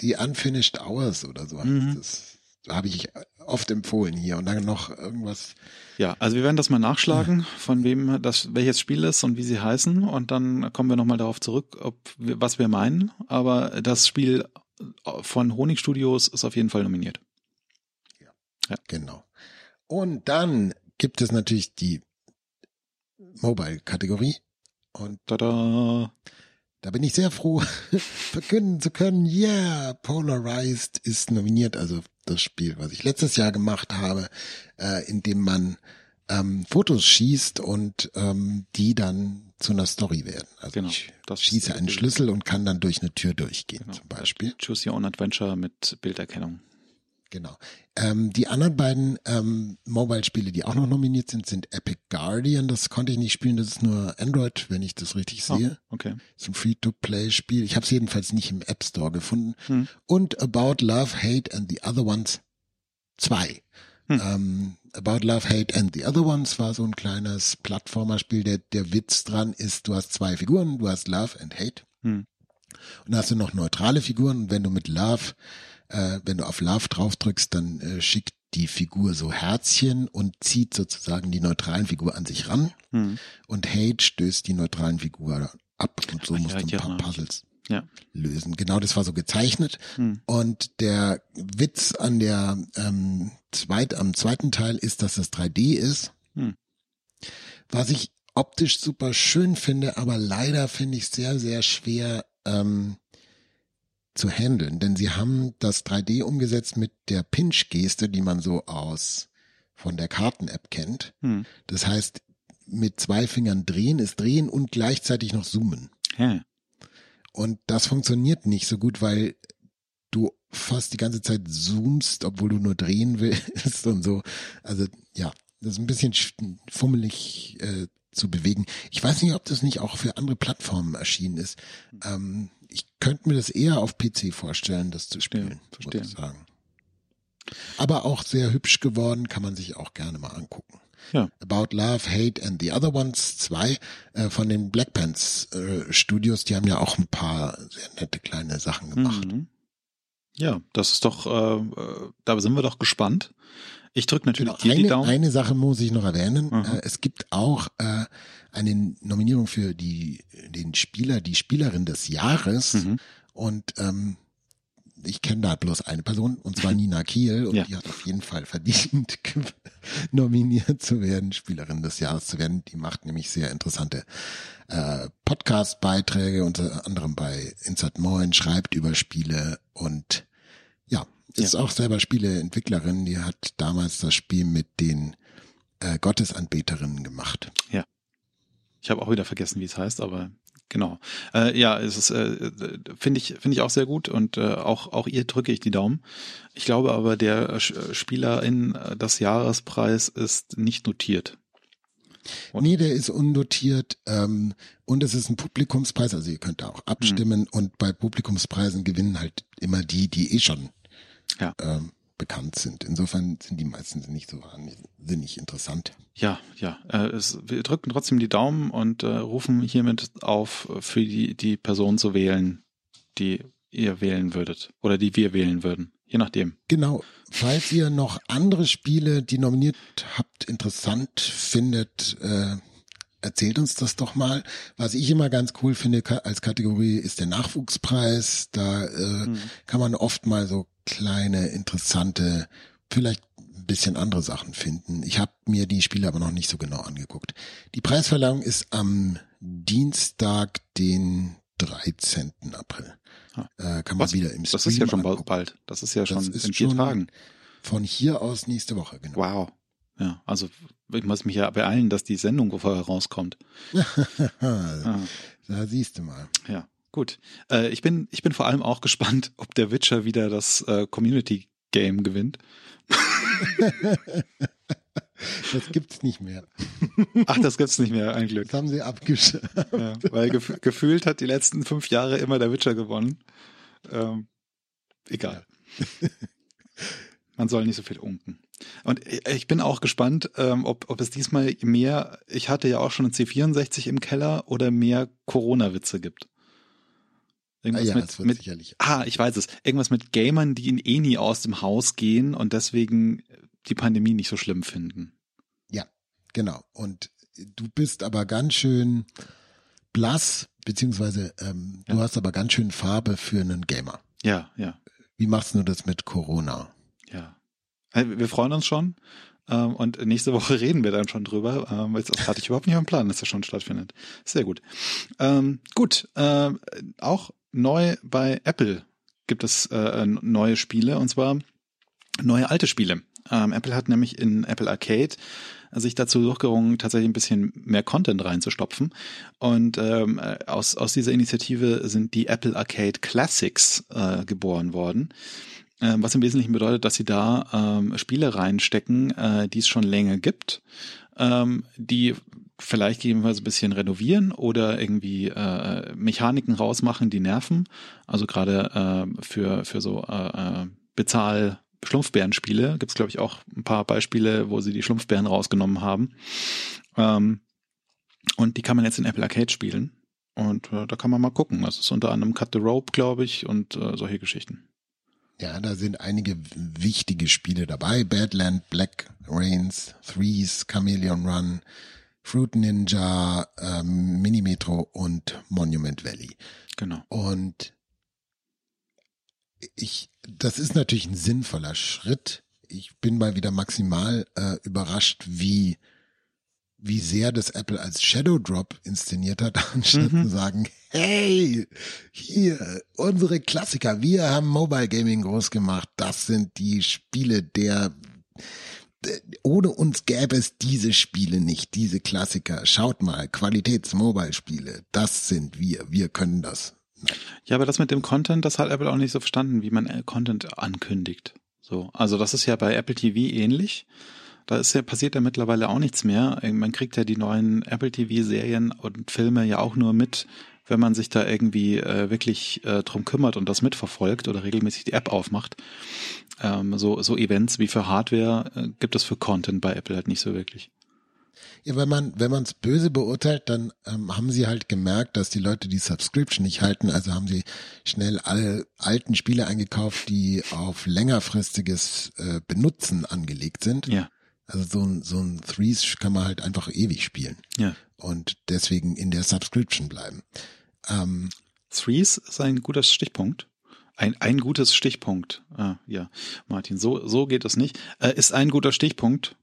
die Unfinished Hours oder so, Mhm. das habe ich oft empfohlen hier. Und dann noch irgendwas. Ja, also wir werden das mal nachschlagen, von wem das welches Spiel ist und wie sie heißen und dann kommen wir nochmal darauf zurück, ob wir, was wir meinen. Aber das Spiel von Honig Studios ist auf jeden Fall nominiert. Genau. Und dann gibt es natürlich die Mobile-Kategorie. Und Tada! da bin ich sehr froh, verkünden zu können, yeah, Polarized ist nominiert, also das Spiel, was ich letztes Jahr gemacht habe, äh, in dem man ähm, Fotos schießt und ähm, die dann zu einer Story werden. Also Genau, ich schieße einen. Schlüssel und kann dann durch eine Tür durchgehen, Genau. zum Beispiel. Choose Your Own Adventure mit Bilderkennung. Genau. Ähm, die anderen beiden ähm, Mobile-Spiele, die auch noch nominiert sind, sind Epic Guardian. Das konnte ich nicht spielen. Das ist nur Android, wenn ich das richtig Ah, sehe. okay. ist ein Free-to-Play-Spiel. Ich habe es jedenfalls nicht im App Store gefunden. Hm. Und About Love, Hate and the Other Ones 2. Hm. Ähm, About Love, Hate and the Other Ones war so ein kleines Plattformerspiel. Der, der Witz dran ist, du hast zwei Figuren, du hast Love and Hate. Hm. Und dann hast du noch neutrale Figuren. Und wenn du mit Love, äh, wenn du auf Love drauf drückst, dann äh, schickt die Figur so Herzchen und zieht sozusagen die neutralen Figur an sich ran. Hm. Und Hate stößt die neutralen Figur ab und so Ah, musst du ein paar. Puzzles Ja. lösen. Genau, das war so gezeichnet. Hm. Und der Witz an der ähm, zweit, am zweiten Teil ist, dass es 3D ist. Hm. Was ich optisch super schön finde, aber leider finde ich sehr, sehr schwer, ähm, zu handeln, denn sie haben das 3D umgesetzt mit der Pinch-Geste, die man so aus von der Karten-App kennt. Hm. Das heißt, mit zwei Fingern drehen ist drehen und gleichzeitig noch zoomen. Ja. Und das funktioniert nicht so gut, weil du fast die ganze Zeit zoomst, obwohl du nur drehen willst und so. Also ja, das ist ein bisschen fummelig äh, zu bewegen. Ich weiß nicht, ob das nicht auch für andere Plattformen erschienen ist. Ähm, ich könnte mir das eher auf PC vorstellen, das zu spielen, verstehe. muss ich sagen. Aber auch sehr hübsch geworden, kann man sich auch gerne mal angucken. Ja. About Love, Hate and the Other Ones 2 äh, von den Black Pants äh, Studios, die haben ja auch ein paar sehr nette kleine Sachen gemacht. Mhm. Ja, das ist doch, äh, äh da sind wir doch gespannt. Ich drücke natürlich Genau, dir die eine, Daumen. eine Sache muss ich noch erwähnen. Mhm. Äh, es gibt auch äh, eine Nominierung für die den Spieler, die Spielerin des Jahres. Mhm. Und ähm, ich kenne da bloß eine Person, und zwar Nina Kiel, und Ja. die hat auf jeden Fall verdient, nominiert zu werden, Spielerin des Jahres zu werden. Die macht nämlich sehr interessante äh, Podcast-Beiträge, unter anderem bei Insert Moin, schreibt über Spiele und ja, ist auch selber Spieleentwicklerin. Die hat damals das Spiel mit den äh, Gottesanbeterinnen gemacht. Ich habe auch wieder vergessen, wie es heißt, aber genau. Äh, ja, es ist äh, finde ich finde ich auch sehr gut und äh, auch auch ihr drücke ich die Daumen. Ich glaube aber der äh, Spielerin äh, des Jahrespreis ist nicht notiert. Und- Nee, der ist undotiert ähm, und es ist ein Publikumspreis, also ihr könnt da auch abstimmen und bei Publikumspreisen gewinnen halt immer die, die eh schon Ja. ähm, bekannt sind. Insofern sind die meistens nicht so wahnsinnig interessant. Ja, ja. Äh, es, wir drücken trotzdem die Daumen und äh, rufen hiermit auf, für die, die Person zu wählen, die ihr wählen würdet. Oder die wir wählen würden. Je nachdem. Genau. Falls ihr noch andere Spiele, die nominiert habt, interessant findet, äh, erzählt uns das doch mal. Was ich immer ganz cool finde als Kategorie ist der Nachwuchspreis. Da äh, kann man oft mal so kleine, interessante, vielleicht ein bisschen andere Sachen finden. Ich habe mir die Spiele aber noch nicht so genau angeguckt. Die Preisverleihung ist am Dienstag, den 13. April. Äh, kann man Was? wieder im Das ist ja Stream schon angucken. bald. Das ist ja schon ist in vier schon- Tagen. Von hier aus nächste Woche, genau. Wow. Ja, also ich muss mich ja beeilen, dass die Sendung vorher rauskommt. Ah, da siehst du mal. ja, gut. Äh, ich bin ich bin vor allem auch gespannt, ob der Witcher wieder das äh, Community Game gewinnt. Das gibt's nicht mehr. Ach, das gibt's nicht mehr, ein Glück. Das haben sie abgeschafft. Ja, weil gef gefühlt hat die letzten fünf Jahre immer der Witcher gewonnen. Ähm, egal. Man soll nicht so viel unken. Und ich- ich bin auch gespannt, ähm, ob, ob es diesmal mehr, ich hatte ja auch schon ein C64 im Keller oder mehr Corona-Witze gibt. Ah, Irgendwas ja, mit, das wird mit, sicherlich. ah, ich weiß es. Irgendwas mit Gamern, die in eh nie aus dem Haus gehen und deswegen die Pandemie nicht so schlimm finden. Genau. Und du bist aber ganz schön blass, beziehungsweise ähm, du Ja. hast aber ganz schön Farbe für einen Gamer. Ja, ja. Wie machst du das mit Corona? Ja. Hey, Wir freuen uns schon. Ähm, und nächste Woche reden wir dann schon drüber. Ähm, jetzt hatte ich überhaupt nicht am Plan, dass das schon stattfindet. Sehr gut. Ähm, gut. Ähm, auch neu bei Apple gibt es äh, neue Spiele und zwar neue alte Spiele. Ähm, Apple hat nämlich in Apple Arcade sich dazu durchgerungen, tatsächlich ein bisschen mehr Content reinzustopfen. Und ähm, äh, aus, aus dieser Initiative sind die Apple Arcade Classics äh, geboren worden. Ähm, was im Wesentlichen bedeutet, dass sie da ähm, Spiele reinstecken, äh, die es schon länger gibt, ähm, die vielleicht gegebenenfalls ein bisschen renovieren oder irgendwie äh, Mechaniken rausmachen, die nerven. Also gerade äh, für, für so äh, äh, Bezahl- Schlumpfbärenspiele gibt es, glaube ich, auch ein paar Beispiele, wo sie die Schlumpfbären rausgenommen haben. Ähm, und die kann man jetzt in Apple Arcade spielen. Und äh, da kann man mal gucken. Das ist unter anderem Cut the Rope, glaube ich, und äh, solche Geschichten. Ja, da sind einige wichtige Spiele dabei. Badland, Black Rains, Threes, Chameleon Run, Fruit Ninja, ähm, Minimetro und Monument Valley. Genau. Und ich, das ist natürlich ein sinnvoller Schritt. Ich bin mal wieder maximal äh, überrascht, wie, wie sehr das Apple als Shadow Drop inszeniert hat, anstatt Mhm. zu sagen, hey, hier, unsere Klassiker. Wir haben Mobile Gaming groß gemacht. Das sind die Spiele der ohne uns gäbe es diese Spiele nicht, diese Klassiker. Schaut mal, Qualitäts-Mobile-Spiele, das sind wir, wir können das. Ja, aber das mit dem Content, das hat Apple auch nicht so verstanden, wie man äh, Content ankündigt. So, also das ist ja bei Apple TV ähnlich. Da ist ja, passiert ja mittlerweile auch nichts mehr. Man kriegt ja die neuen Apple TV-Serien und Filme ja auch nur mit, wenn man sich da irgendwie äh, wirklich äh, drum kümmert und das mitverfolgt oder regelmäßig die App aufmacht. Ähm, so, so Events wie für Hardware äh, gibt es für Content bei Apple halt nicht so wirklich. Ja, wenn man wenn man es böse beurteilt, dann ähm, haben sie halt gemerkt, dass die Leute die Subscription nicht halten. Also haben sie schnell alle alten Spiele eingekauft, die auf längerfristiges äh, Benutzen angelegt sind. Ja. Also so ein so ein Threes kann man halt einfach ewig spielen. Ja. Und deswegen in der Subscription bleiben. Ähm, Threes ist ein guter Stichpunkt. Ein, ein gutes Stichpunkt. Ah, ja, Martin, so, so geht es nicht. Äh, ist ein guter Stichpunkt.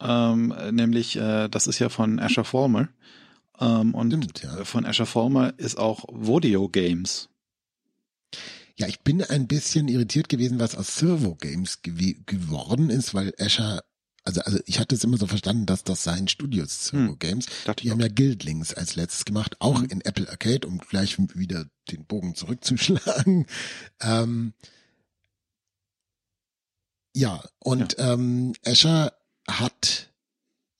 Ähm, nämlich, äh, das ist ja von Asher Former. Ähm, und Stimmt, ja. von Asher Former ist auch Vodeo Games. ja, ich bin ein bisschen irritiert gewesen, was aus Servo Games gew geworden ist, weil Asher also, also ich hatte es immer so verstanden, dass das sein Studio ist, Servo Hm, Games. dachte Die haben ja Guildlings als letztes gemacht, auch Mhm. in Apple Arcade, um gleich wieder den Bogen zurückzuschlagen. Ähm, ja, und ähm, Asher hat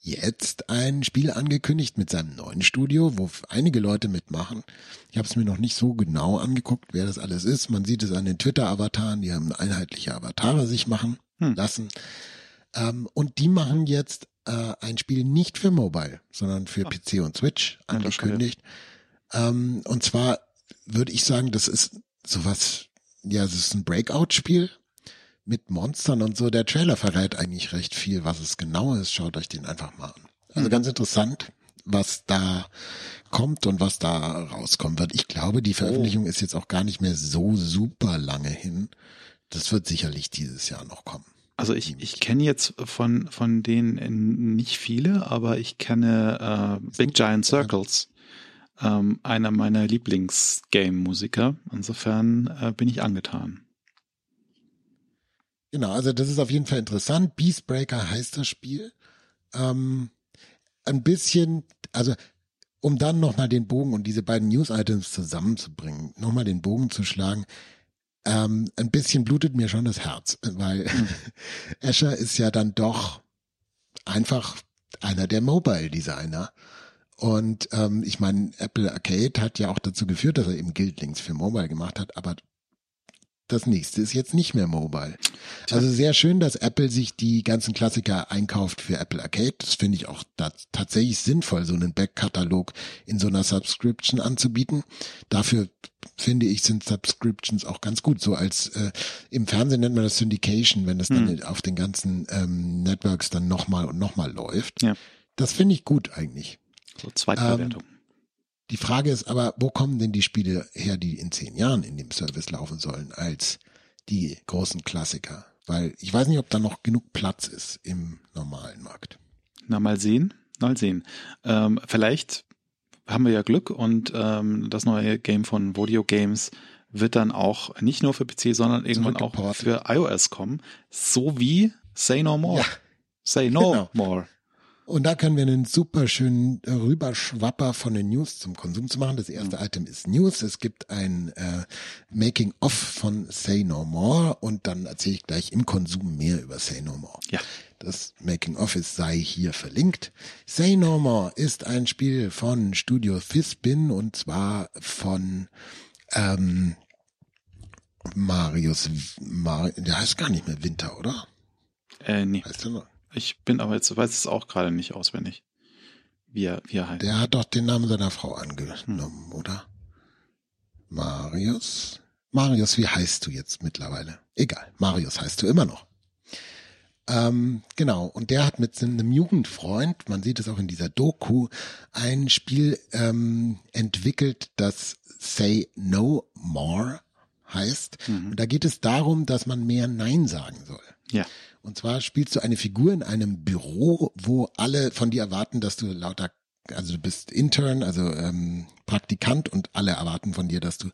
jetzt ein Spiel angekündigt mit seinem neuen Studio, wo einige Leute mitmachen. Ich habe es mir noch nicht so genau angeguckt, wer das alles ist. Man sieht es an den Twitter-Avataren, die haben einheitliche Avatare sich machen Hm. lassen. Ähm, und die machen jetzt äh, ein Spiel nicht für Mobile, sondern für Ah. PC und Switch schon, ja. angekündigt. Ähm, und zwar würde ich sagen, das ist sowas, ja, es ist ein Breakout-Spiel mit Monstern und so. Der Trailer verrät eigentlich recht viel, was es genau ist. Schaut euch den einfach mal an. Also Mhm. ganz interessant, was da kommt und was da rauskommen wird. Ich glaube, die Veröffentlichung ist jetzt auch gar nicht mehr so super lange hin. Das wird sicherlich dieses Jahr noch kommen. Also ich, ich kenne jetzt von, von denen nicht viele, aber ich kenne äh, Big Giant Circles, ähm, einer meiner Lieblings-Game-Musiker. Insofern äh, bin ich angetan. Genau, also das ist auf jeden Fall interessant. Beastbreaker heißt das Spiel. Ähm, ein bisschen, also um dann nochmal den Bogen und diese beiden News-Items zusammenzubringen, nochmal den Bogen zu schlagen, ähm, ein bisschen blutet mir schon das Herz, weil Asher ist ja dann doch einfach einer der Mobile-Designer. Und ähm, ich meine, Apple Arcade hat ja auch dazu geführt, dass er eben Guildlings für Mobile gemacht hat, aber das nächste ist jetzt nicht mehr Mobile. Also sehr schön, dass Apple sich die ganzen Klassiker einkauft für Apple Arcade. Das finde ich auch tatsächlich sinnvoll, so einen Backkatalog in so einer Subscription anzubieten. Dafür finde ich, sind Subscriptions auch ganz gut. So als äh, im Fernsehen nennt man das Syndication, wenn das dann Hm. auf den ganzen ähm, Networks dann nochmal und nochmal läuft. Ja. Das finde ich gut eigentlich. So Zweitverwertung. Die Frage ist aber, wo kommen denn die Spiele her, die in zehn Jahren in dem Service laufen sollen, als die großen Klassiker? Weil ich weiß nicht, ob da noch genug Platz ist im normalen Markt. Na, mal sehen, mal sehen. Ähm, vielleicht haben wir ja Glück und ähm, das neue Game von Vodeo Games wird dann auch nicht nur für PC, sondern irgendwann auch für iOS kommen. So wie Say No More. Ja. Say No Genau. More. Und da können wir einen super schönen Rüberschwapper von den News zum Konsum zu machen. Das erste Item ist News. Es gibt ein äh, Making-of von Say No More und dann erzähle ich gleich im Konsum mehr über Say No More. Ja. Das Making-of ist sei hier verlinkt. Say No More ist ein Spiel von Studio Fispin und zwar von ähm, Marius, Mar der heißt gar nicht mehr Winter, oder? Äh, nee. Heißt er noch? Ich bin aber jetzt, weiß es auch gerade nicht auswendig. Wie er, wie er heißt. Der hat doch den Namen seiner Frau angenommen, oder? Marius? Marius, wie heißt du jetzt mittlerweile? Egal, Marius heißt du immer noch. Ähm, genau, und der hat mit einem Jugendfreund, man sieht es auch in dieser Doku, ein Spiel ähm, entwickelt, das Say No More heißt. Mhm. Und da geht es darum, dass man mehr Nein sagen soll. Ja. Und zwar spielst du eine Figur in einem Büro, wo alle von dir erwarten, dass du lauter also du bist Intern, also ähm, Praktikant und alle erwarten von dir, dass du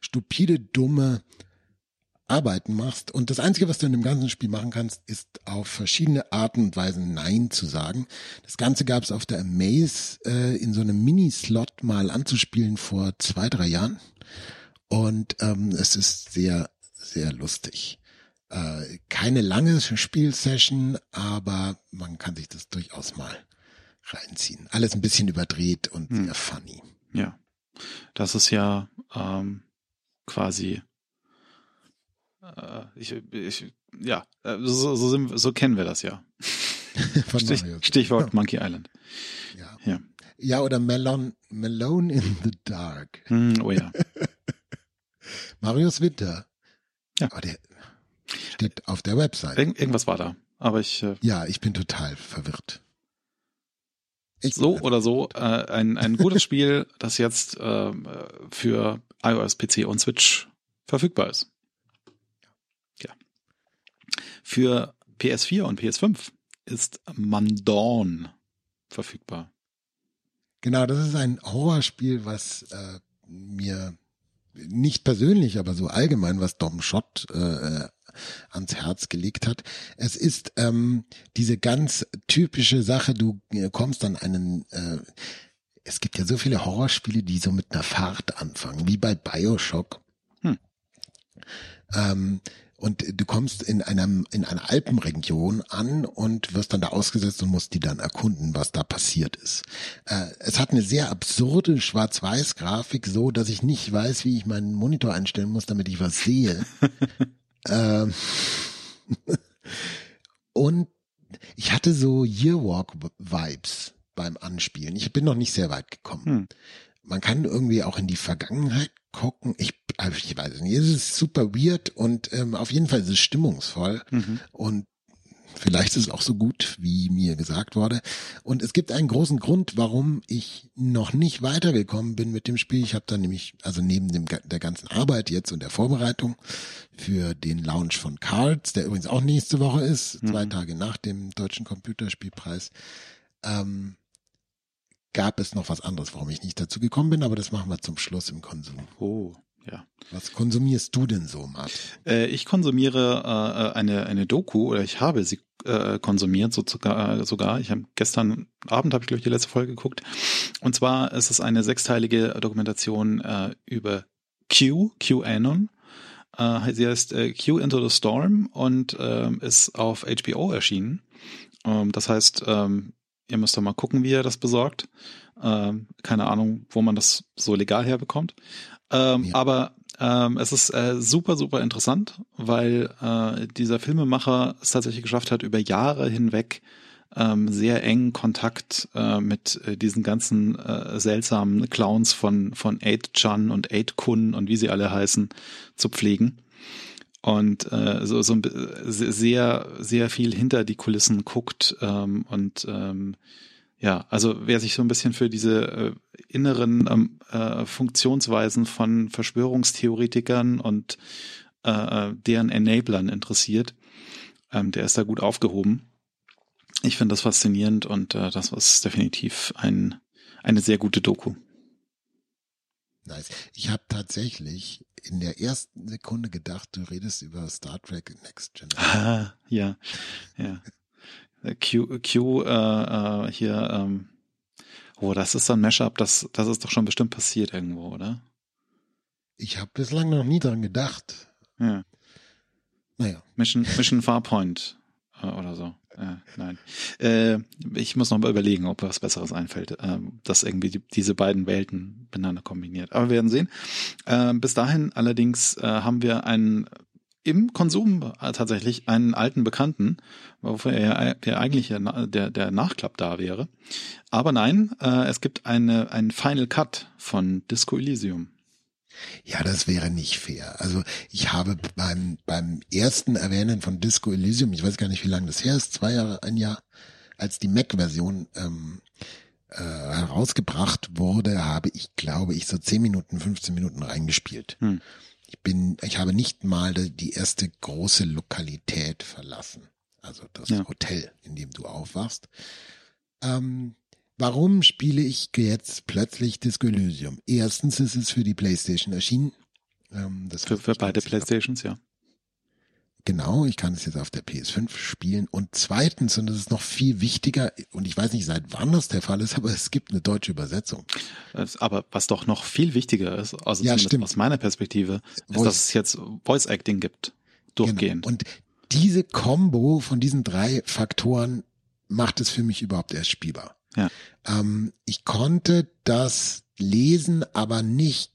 stupide, dumme Arbeiten machst. Und das Einzige, was du in dem ganzen Spiel machen kannst, ist auf verschiedene Arten und Weisen Nein zu sagen. Das Ganze gab es auf der Amaze äh, in so einem Mini-Slot mal anzuspielen vor zwei, drei Jahren. Und ähm, es ist sehr, sehr lustig. Äh, keine lange Spielsession, aber man kann sich das durchaus mal reinziehen. Alles ein bisschen überdreht und hm. sehr funny. Ja, das ist ja ähm, quasi äh, ich, ich, ja, äh, so, so, sind, so kennen wir das ja. Stich, Stichwort ja. Monkey Island. Ja. ja. Ja, oder Melon, Melone in the Dark. Mm, oh ja. Marius Winter. Ja. Aber der steht auf der Website. Irgend, irgendwas war da. Aber ich. Äh, ja, ich bin total verwirrt. Ich, so oder so äh, ein, ein gutes Spiel, das jetzt äh, für iOS, PC und Switch verfügbar ist. Für PS4 und PS5 ist Mandorn verfügbar. Genau, das ist ein Horrorspiel, was äh, mir nicht persönlich, aber so allgemein, was Dom Schott äh, ans Herz gelegt hat. Es ist ähm, diese ganz typische Sache, du äh, kommst an einen, äh, es gibt ja so viele Horrorspiele, die so mit einer Fahrt anfangen, wie bei Bioshock. Hm. Ähm, und du kommst in einem in einer Alpenregion an und wirst dann da ausgesetzt und musst die dann erkunden, was da passiert ist. Äh, es hat eine sehr absurde Schwarz-Weiß-Grafik, so dass ich nicht weiß, wie ich meinen Monitor einstellen muss, damit ich was sehe. ähm, und ich hatte so Yearwalk-Vibes beim Anspielen. Ich bin noch nicht sehr weit gekommen. Hm. Man kann irgendwie auch in die Vergangenheit gucken. Ich, also ich weiß nicht, es ist super weird und ähm, auf jeden Fall ist es stimmungsvoll mhm. und Vielleicht ist es auch so gut, wie mir gesagt wurde. Und es gibt einen großen Grund, warum ich noch nicht weitergekommen bin mit dem Spiel. Ich habe da nämlich, also neben dem, der ganzen Arbeit jetzt und der Vorbereitung für den Launch von Cards, der übrigens auch nächste Woche ist, mhm. zwei Tage nach dem Deutschen Computerspielpreis, ähm, gab es noch was anderes, warum ich nicht dazu gekommen bin, aber das machen wir zum Schluss im Konsum. Oh, ja. Was konsumierst du denn so, Matt? Äh, ich konsumiere äh, eine, eine Doku oder ich habe sie äh, konsumiert so sogar, sogar. Ich habe gestern Abend habe ich glaube ich die letzte Folge geguckt. Und zwar ist es eine sechsteilige Dokumentation äh, über Q, QAnon. Äh, sie heißt äh, Q Into the Storm und äh, ist auf HBO erschienen. Ähm, das heißt, ähm, Ihr müsst doch mal gucken, wie ihr das besorgt. Ähm, keine Ahnung, wo man das so legal herbekommt. Ähm, ja. Aber ähm, es ist äh, super, super interessant, weil äh, dieser Filmemacher es tatsächlich geschafft hat, über Jahre hinweg ähm, sehr engen Kontakt äh, mit äh, diesen ganzen äh, seltsamen Clowns von, von 8chan und 8kun und wie sie alle heißen, zu pflegen und äh, so, so sehr, sehr viel hinter die Kulissen guckt ähm, und ähm, ja, also wer sich so ein bisschen für diese äh, inneren ähm, äh, Funktionsweisen von Verschwörungstheoretikern und äh, deren Enablern interessiert, ähm, der ist da gut aufgehoben. Ich finde das faszinierend und äh, das ist definitiv ein, eine sehr gute Doku. Nice. Ich habe tatsächlich in der ersten Sekunde gedacht, du redest über Star Trek Next Generation. Ah, ja, ja. Q, Q äh, äh, hier, ähm, oh, das ist so ein Mashup, das, das ist doch schon bestimmt passiert irgendwo, oder? Ich habe bislang noch nie dran gedacht. Ja. Naja. Mission, Mission Farpoint äh, oder so. Äh, nein. Äh, ich muss noch mal überlegen, ob was Besseres einfällt, äh, das irgendwie die, diese beiden Welten miteinander kombiniert. Aber wir werden sehen. Äh, bis dahin allerdings äh, haben wir einen im Konsum tatsächlich einen alten Bekannten, wofür er der eigentlich der, der Nachklapp da wäre. Aber nein, äh, es gibt eine, einen Final Cut von Disco Elysium. Ja, das wäre nicht fair. Also ich habe beim, beim ersten Erwähnen von Disco Elysium, ich weiß gar nicht, wie lange das her ist, zwei Jahre, ein Jahr, als die Mac-Version ähm, äh, herausgebracht wurde, habe ich, glaube ich, so 10 Minuten, 15 Minuten reingespielt. Hm. Ich bin, ich habe nicht mal die erste große Lokalität verlassen. Also das ja. Hotel, in dem du aufwachst. Ähm, Warum spiele ich jetzt plötzlich Disco Elysium? Erstens ist es für die PlayStation erschienen. Ähm, das für, für beide PlayStations, ja. Genau, ich kann es jetzt auf der PS5 spielen. Und zweitens, und das ist noch viel wichtiger, und ich weiß nicht, seit wann das der Fall ist, aber es gibt eine deutsche Übersetzung. Aber was doch noch viel wichtiger ist, also ja, aus meiner Perspektive, ist, Voice. dass es jetzt Voice Acting gibt. Durchgehend. Genau. Und diese Combo von diesen drei Faktoren macht es für mich überhaupt erst spielbar. Ja. Ähm, ich konnte das lesen, aber nicht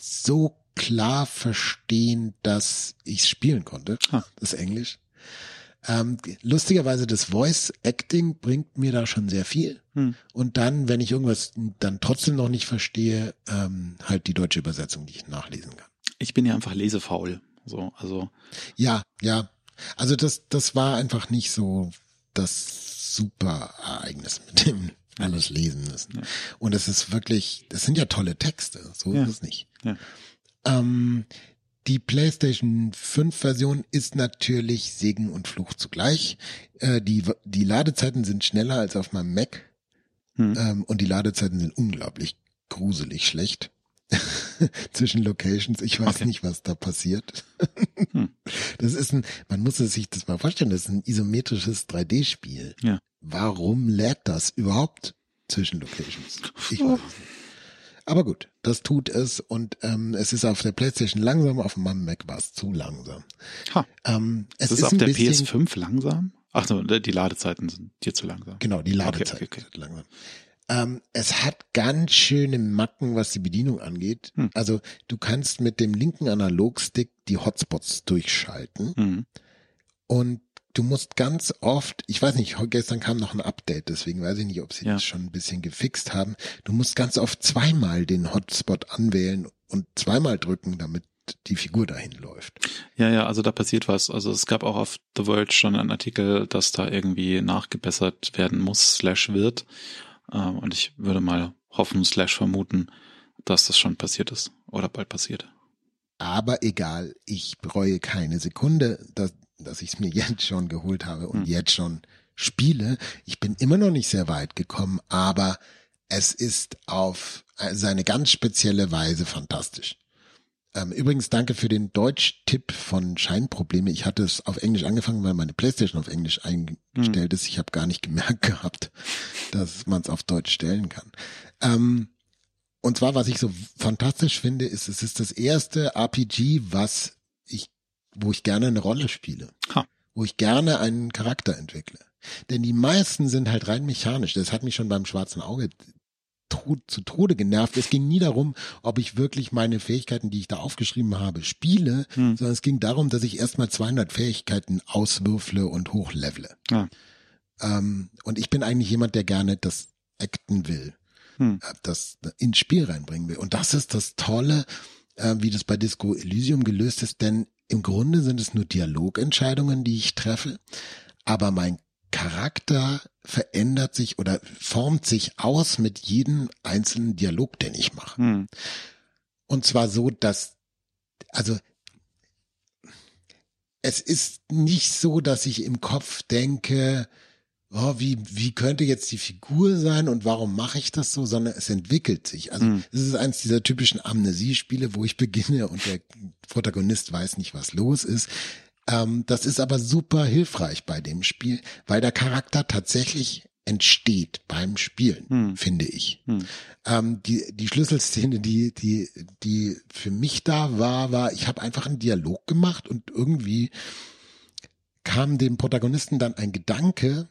so klar verstehen, dass ich spielen konnte. Ah. Das Englisch. Ähm, lustigerweise das Voice Acting bringt mir da schon sehr viel. Hm. Und dann, wenn ich irgendwas dann trotzdem noch nicht verstehe, ähm, halt die deutsche Übersetzung, die ich nachlesen kann. Ich bin ja einfach lesefaul. So, also. Ja, ja. Also das, das war einfach nicht so das super Ereignis mit dem alles lesen müssen. Ja. Und es ist wirklich, das sind ja tolle Texte. So ja. ist es nicht. Ja. Ähm, die PlayStation 5 Version ist natürlich Segen und Fluch zugleich. Äh, die, die Ladezeiten sind schneller als auf meinem Mac. Hm. Ähm, und die Ladezeiten sind unglaublich gruselig schlecht. zwischen Locations. Ich weiß okay. nicht, was da passiert. hm. Das ist ein, man muss sich das mal vorstellen, das ist ein isometrisches 3D-Spiel. Ja. Warum lädt das überhaupt zwischen Locations? Ich weiß nicht. Aber gut, das tut es und ähm, es ist auf der PlayStation langsam, auf dem Mac war es zu langsam. Ha. Ähm, es ist, ist auf der PS5 langsam? Ach so, die Ladezeiten sind dir zu langsam. Genau, die Ladezeiten okay, okay, okay. sind langsam. Ähm, es hat ganz schöne Macken, was die Bedienung angeht. Hm. Also du kannst mit dem linken Analogstick die Hotspots durchschalten hm. und du musst ganz oft, ich weiß nicht, gestern kam noch ein Update, deswegen weiß ich nicht, ob sie ja. das schon ein bisschen gefixt haben. Du musst ganz oft zweimal den Hotspot anwählen und zweimal drücken, damit die Figur dahin läuft. Ja, ja, also da passiert was. Also es gab auch auf The Verge schon einen Artikel, dass da irgendwie nachgebessert werden muss, slash wird. Ähm, und ich würde mal hoffen, slash vermuten, dass das schon passiert ist oder bald passiert. Aber egal, ich bereue keine Sekunde, dass, dass ich es mir jetzt schon geholt habe und hm. jetzt schon spiele. Ich bin immer noch nicht sehr weit gekommen, aber es ist auf seine ganz spezielle Weise fantastisch. Ähm, übrigens danke für den Deutsch-Tipp von Scheinprobleme. Ich hatte es auf Englisch angefangen, weil meine Playstation auf Englisch eingestellt hm. ist. Ich habe gar nicht gemerkt gehabt, dass man es auf Deutsch stellen kann. Ähm, und zwar, was ich so fantastisch finde, ist, es ist das erste RPG, was ich, wo ich gerne eine Rolle spiele. Ha. Wo ich gerne einen Charakter entwickle. Denn die meisten sind halt rein mechanisch. Das hat mich schon beim schwarzen Auge zu Tode genervt. Es ging nie darum, ob ich wirklich meine Fähigkeiten, die ich da aufgeschrieben habe, spiele, hm. sondern es ging darum, dass ich erstmal 200 Fähigkeiten auswürfle und hochlevele. Ja. Ähm, und ich bin eigentlich jemand, der gerne das acten will, hm. Äh, das ins Spiel reinbringen will. Und das ist das Tolle, äh, wie das bei Disco Elysium gelöst ist, denn im Grunde sind es nur Dialogentscheidungen, die ich treffe, aber mein Charakter verändert sich oder formt sich aus mit jedem einzelnen Dialog, den ich mache. Hm. Und zwar so, dass, also, es ist nicht so, dass ich im Kopf denke, oh, wie, wie könnte jetzt die Figur sein und warum mache ich das so, sondern es entwickelt sich. Also hm. es ist eins dieser typischen Amnesiespiele, wo ich beginne und der Protagonist weiß nicht, was los ist. Ähm, das ist aber super hilfreich bei dem Spiel, weil der Charakter tatsächlich entsteht beim Spielen, hm. finde ich. Hm. Ähm, die, die Schlüsselszene, die, die, die für mich da war, war, ich habe einfach einen Dialog gemacht und irgendwie kam dem Protagonisten dann ein Gedanke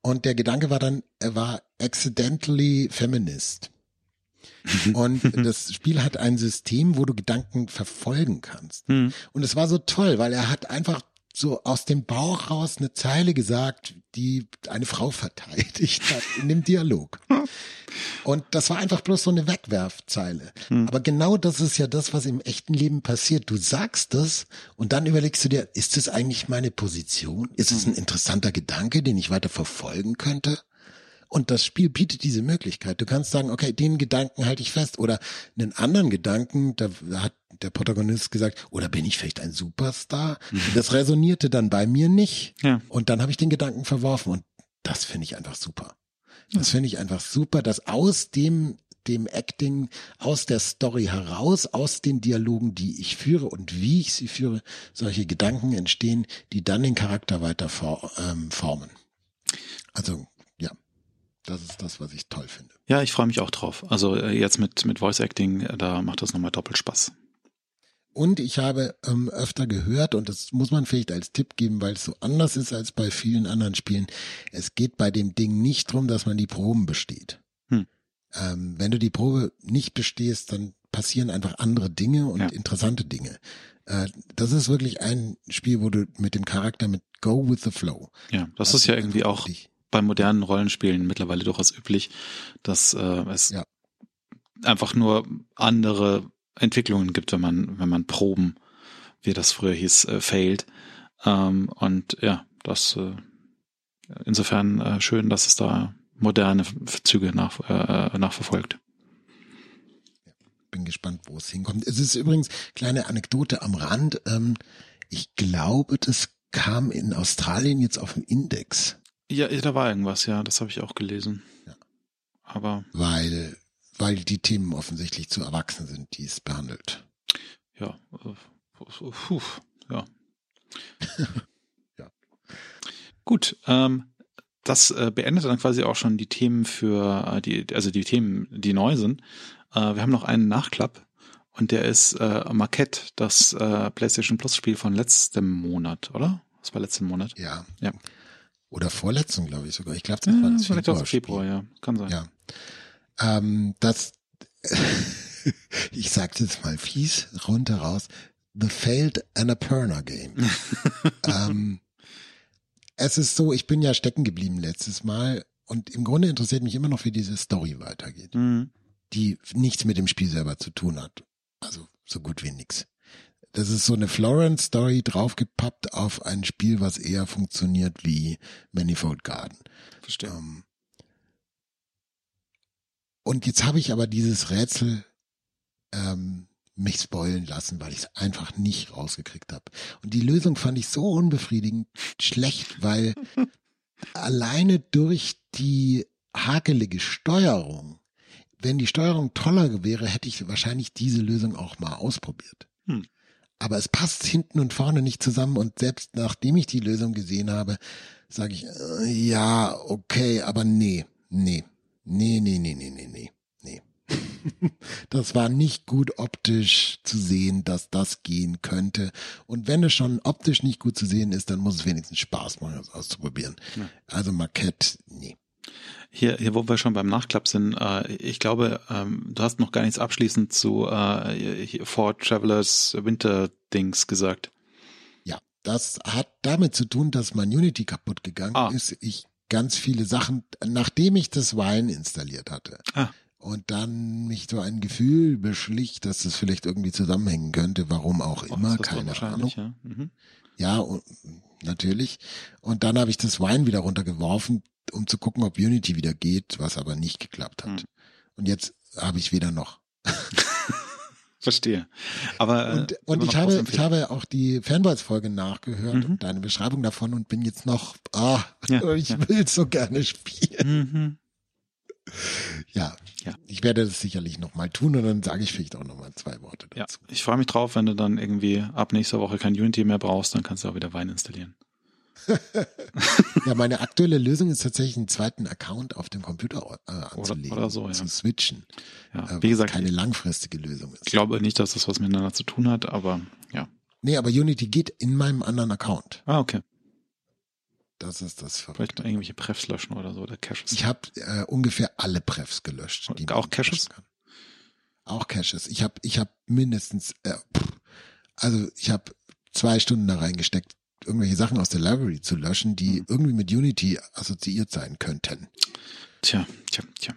und der Gedanke war dann, er war accidentally feminist. Und das Spiel hat ein System, wo du Gedanken verfolgen kannst. Mhm. Und es war so toll, weil er hat einfach so aus dem Bauch raus eine Zeile gesagt, die eine Frau verteidigt hat in dem Dialog. Und das war einfach bloß so eine Wegwerfzeile. Hm. Aber genau das ist ja das, was im echten Leben passiert. Du sagst das und dann überlegst du dir, ist das eigentlich meine Position? Ist es ein interessanter Gedanke, den ich weiter verfolgen könnte? Und das Spiel bietet diese Möglichkeit. Du kannst sagen, okay, den Gedanken halte ich fest. Oder einen anderen Gedanken, da hat der Protagonist gesagt, oder bin ich vielleicht ein Superstar? Mhm. Das resonierte dann bei mir nicht. Ja. Und dann habe ich den Gedanken verworfen. Und das finde ich einfach super. Das finde ich einfach super, dass aus dem dem Acting, aus der Story heraus, aus den Dialogen, die ich führe und wie ich sie führe, solche Gedanken entstehen, die dann den Charakter weiter for, ähm, formen. Also das ist das, was ich toll finde. Ja, ich freue mich auch drauf. Also äh, jetzt mit, mit Voice Acting, äh, da macht das nochmal doppelt Spaß. Und ich habe ähm, öfter gehört, und das muss man vielleicht als Tipp geben, weil es so anders ist als bei vielen anderen Spielen. Es geht bei dem Ding nicht drum, dass man die Proben besteht. Hm. Ähm, wenn du die Probe nicht bestehst, dann passieren einfach andere Dinge und ja. interessante Dinge. Äh, das ist wirklich ein Spiel, wo du mit dem Charakter mit Go with the Flow. Ja, das, das ist ja irgendwie auch bei modernen Rollenspielen mittlerweile durchaus üblich, dass äh, es ja. einfach nur andere Entwicklungen gibt, wenn man, wenn man Proben, wie das früher hieß, äh, failed. Ähm, und ja, das äh, insofern äh, schön, dass es da moderne Züge nach, äh, nachverfolgt. Bin gespannt, wo es hinkommt. Es ist übrigens kleine Anekdote am Rand. Ähm, ich glaube, das kam in Australien jetzt auf dem Index. Ja, da war irgendwas, ja, das habe ich auch gelesen. Ja. Aber. Weil weil die Themen offensichtlich zu erwachsen sind, die es behandelt. Ja, äh, puh, ja. ja. Gut, ähm, das äh, beendet dann quasi auch schon die Themen für äh, die, also die Themen, die neu sind. Äh, wir haben noch einen Nachklapp und der ist äh, Marquette, das äh, PlayStation Plus Spiel von letztem Monat, oder? Das war letzten Monat. Ja. Ja. Oder vorletzten, glaube ich sogar. Ich glaube, das war das Februar. Februar, ja, kann sein. Ja ähm, das, ich sag's jetzt mal fies, runter raus, The Failed Annapurna Game. ähm, es ist so, ich bin ja stecken geblieben letztes Mal und im Grunde interessiert mich immer noch, wie diese Story weitergeht, mhm. die nichts mit dem Spiel selber zu tun hat. Also so gut wie nix. Das ist so eine Florence-Story draufgepappt auf ein Spiel, was eher funktioniert wie Manifold Garden. Verstehe. Ähm, und jetzt habe ich aber dieses Rätsel ähm, mich spoilen lassen, weil ich es einfach nicht rausgekriegt habe. Und die Lösung fand ich so unbefriedigend schlecht, weil alleine durch die hakelige Steuerung, wenn die Steuerung toller wäre, hätte ich wahrscheinlich diese Lösung auch mal ausprobiert. Hm. Aber es passt hinten und vorne nicht zusammen und selbst nachdem ich die Lösung gesehen habe, sage ich, äh, ja, okay, aber nee, nee, Nee, nee, nee, nee, nee, nee, nee. das war nicht gut optisch zu sehen, dass das gehen könnte. Und wenn es schon optisch nicht gut zu sehen ist, dann muss es wenigstens Spaß machen, das auszuprobieren. Ja. Also Marquette, nee. Hier, hier, wo wir schon beim Nachklapp sind, äh, ich glaube, ähm, du hast noch gar nichts abschließend zu äh, Ford Travelers Winter Dings gesagt. Ja, das hat damit zu tun, dass mein Unity kaputt gegangen ah. ist. Ich ganz viele Sachen, nachdem ich das Wein installiert hatte. Ah. Und dann mich so ein Gefühl beschlich, dass das vielleicht irgendwie zusammenhängen könnte, warum auch oh, immer, keine Ahnung. Ja, mhm. Ja und, natürlich. Und dann habe ich das Wein wieder runtergeworfen, um zu gucken, ob Unity wieder geht, was aber nicht geklappt hat. Mhm. Und jetzt habe ich wieder noch. Verstehe. Aber und, äh, und ich habe ich habe auch die Fanboys Folge nachgehört mhm. und deine Beschreibung davon und bin jetzt noch ah ja, ich ja. will so gerne spielen. Mhm. Ja, ja, ich werde das sicherlich noch mal tun und dann sage ich vielleicht auch noch mal zwei Worte dazu. Ja, ich freue mich drauf, wenn du dann irgendwie ab nächster Woche kein Unity mehr brauchst, dann kannst du auch wieder Wein installieren. ja, meine aktuelle Lösung ist tatsächlich einen zweiten Account auf dem Computer äh, anzulegen, oder, oder so, ja. zu switchen. Ja, wie gesagt, keine langfristige Lösung ist. Ich glaube nicht, dass das was miteinander zu tun hat, aber ja. Nee, aber Unity geht in meinem anderen Account. Ah, okay. Das ist das Verrückte. Vielleicht irgendwelche Prefs löschen oder so, oder Caches. Ich habe äh, ungefähr alle Prefs gelöscht. Die auch Caches? Auch Caches. Ich habe ich hab mindestens, äh, also ich habe zwei Stunden da reingesteckt, irgendwelche Sachen aus der Library zu löschen, die mhm. irgendwie mit Unity assoziiert sein könnten. Tja, tja, tja.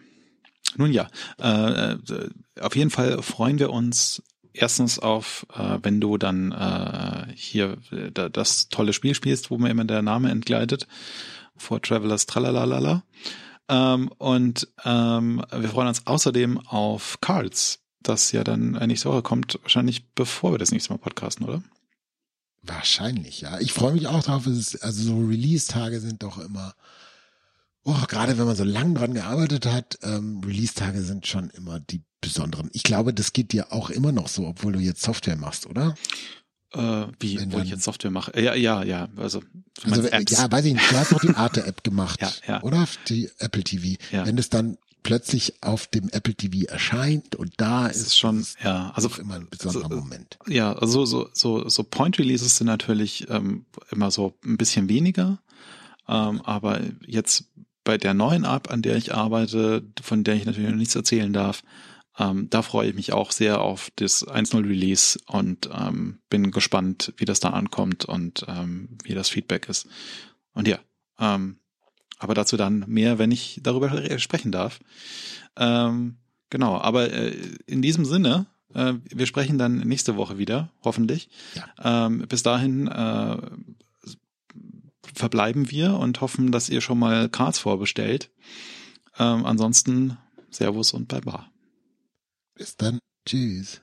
Nun ja, äh, äh, auf jeden Fall freuen wir uns erstens auf, äh, wenn du dann äh, hier äh, das tolle Spiel spielst, wo mir immer der Name entgleitet, vor Travelers Tralalala. Ähm, und ähm, wir freuen uns außerdem auf Cards, das ja dann nächste Woche kommt, wahrscheinlich bevor wir das nächste Mal podcasten, oder? Wahrscheinlich, ja. Ich freue mich auch drauf. Es ist, also so Release-Tage sind doch immer Oh, gerade wenn man so lang dran gearbeitet hat, ähm, Release-Tage sind schon immer die besonderen. Ich glaube, das geht dir auch immer noch so, obwohl du jetzt Software machst, oder? Äh, wie, Wenn wo ich dann- jetzt Software mache. Ja, ja, ja. Also, Also, meinst Apps. ja, weiß ich nicht, du hast doch die Arte-App gemacht, Ja, ja. oder? Die Apple TV. Ja. Wenn es dann plötzlich auf dem Apple TV erscheint und da Das ist, ist schon, ist ja, also immer ein besonderer so- Moment. Ja, also so, so, so Point Releases sind natürlich ähm, immer so ein bisschen weniger. Ähm, aber jetzt bei der neuen App, an der ich arbeite, von der ich natürlich noch nichts erzählen darf, ähm, da freue ich mich auch sehr auf das 1.0 Release und ähm, bin gespannt, wie das da ankommt und ähm, wie das Feedback ist. Und ja, ähm, aber dazu dann mehr, wenn ich darüber re- sprechen darf. Ähm, genau, aber äh, in diesem Sinne, äh, wir sprechen dann nächste Woche wieder, hoffentlich. Ja. Ähm, bis dahin äh, verbleiben wir und hoffen, dass ihr schon mal Cards vorbestellt. Ähm, ansonsten Servus und Baba. Bis dann. Tschüss.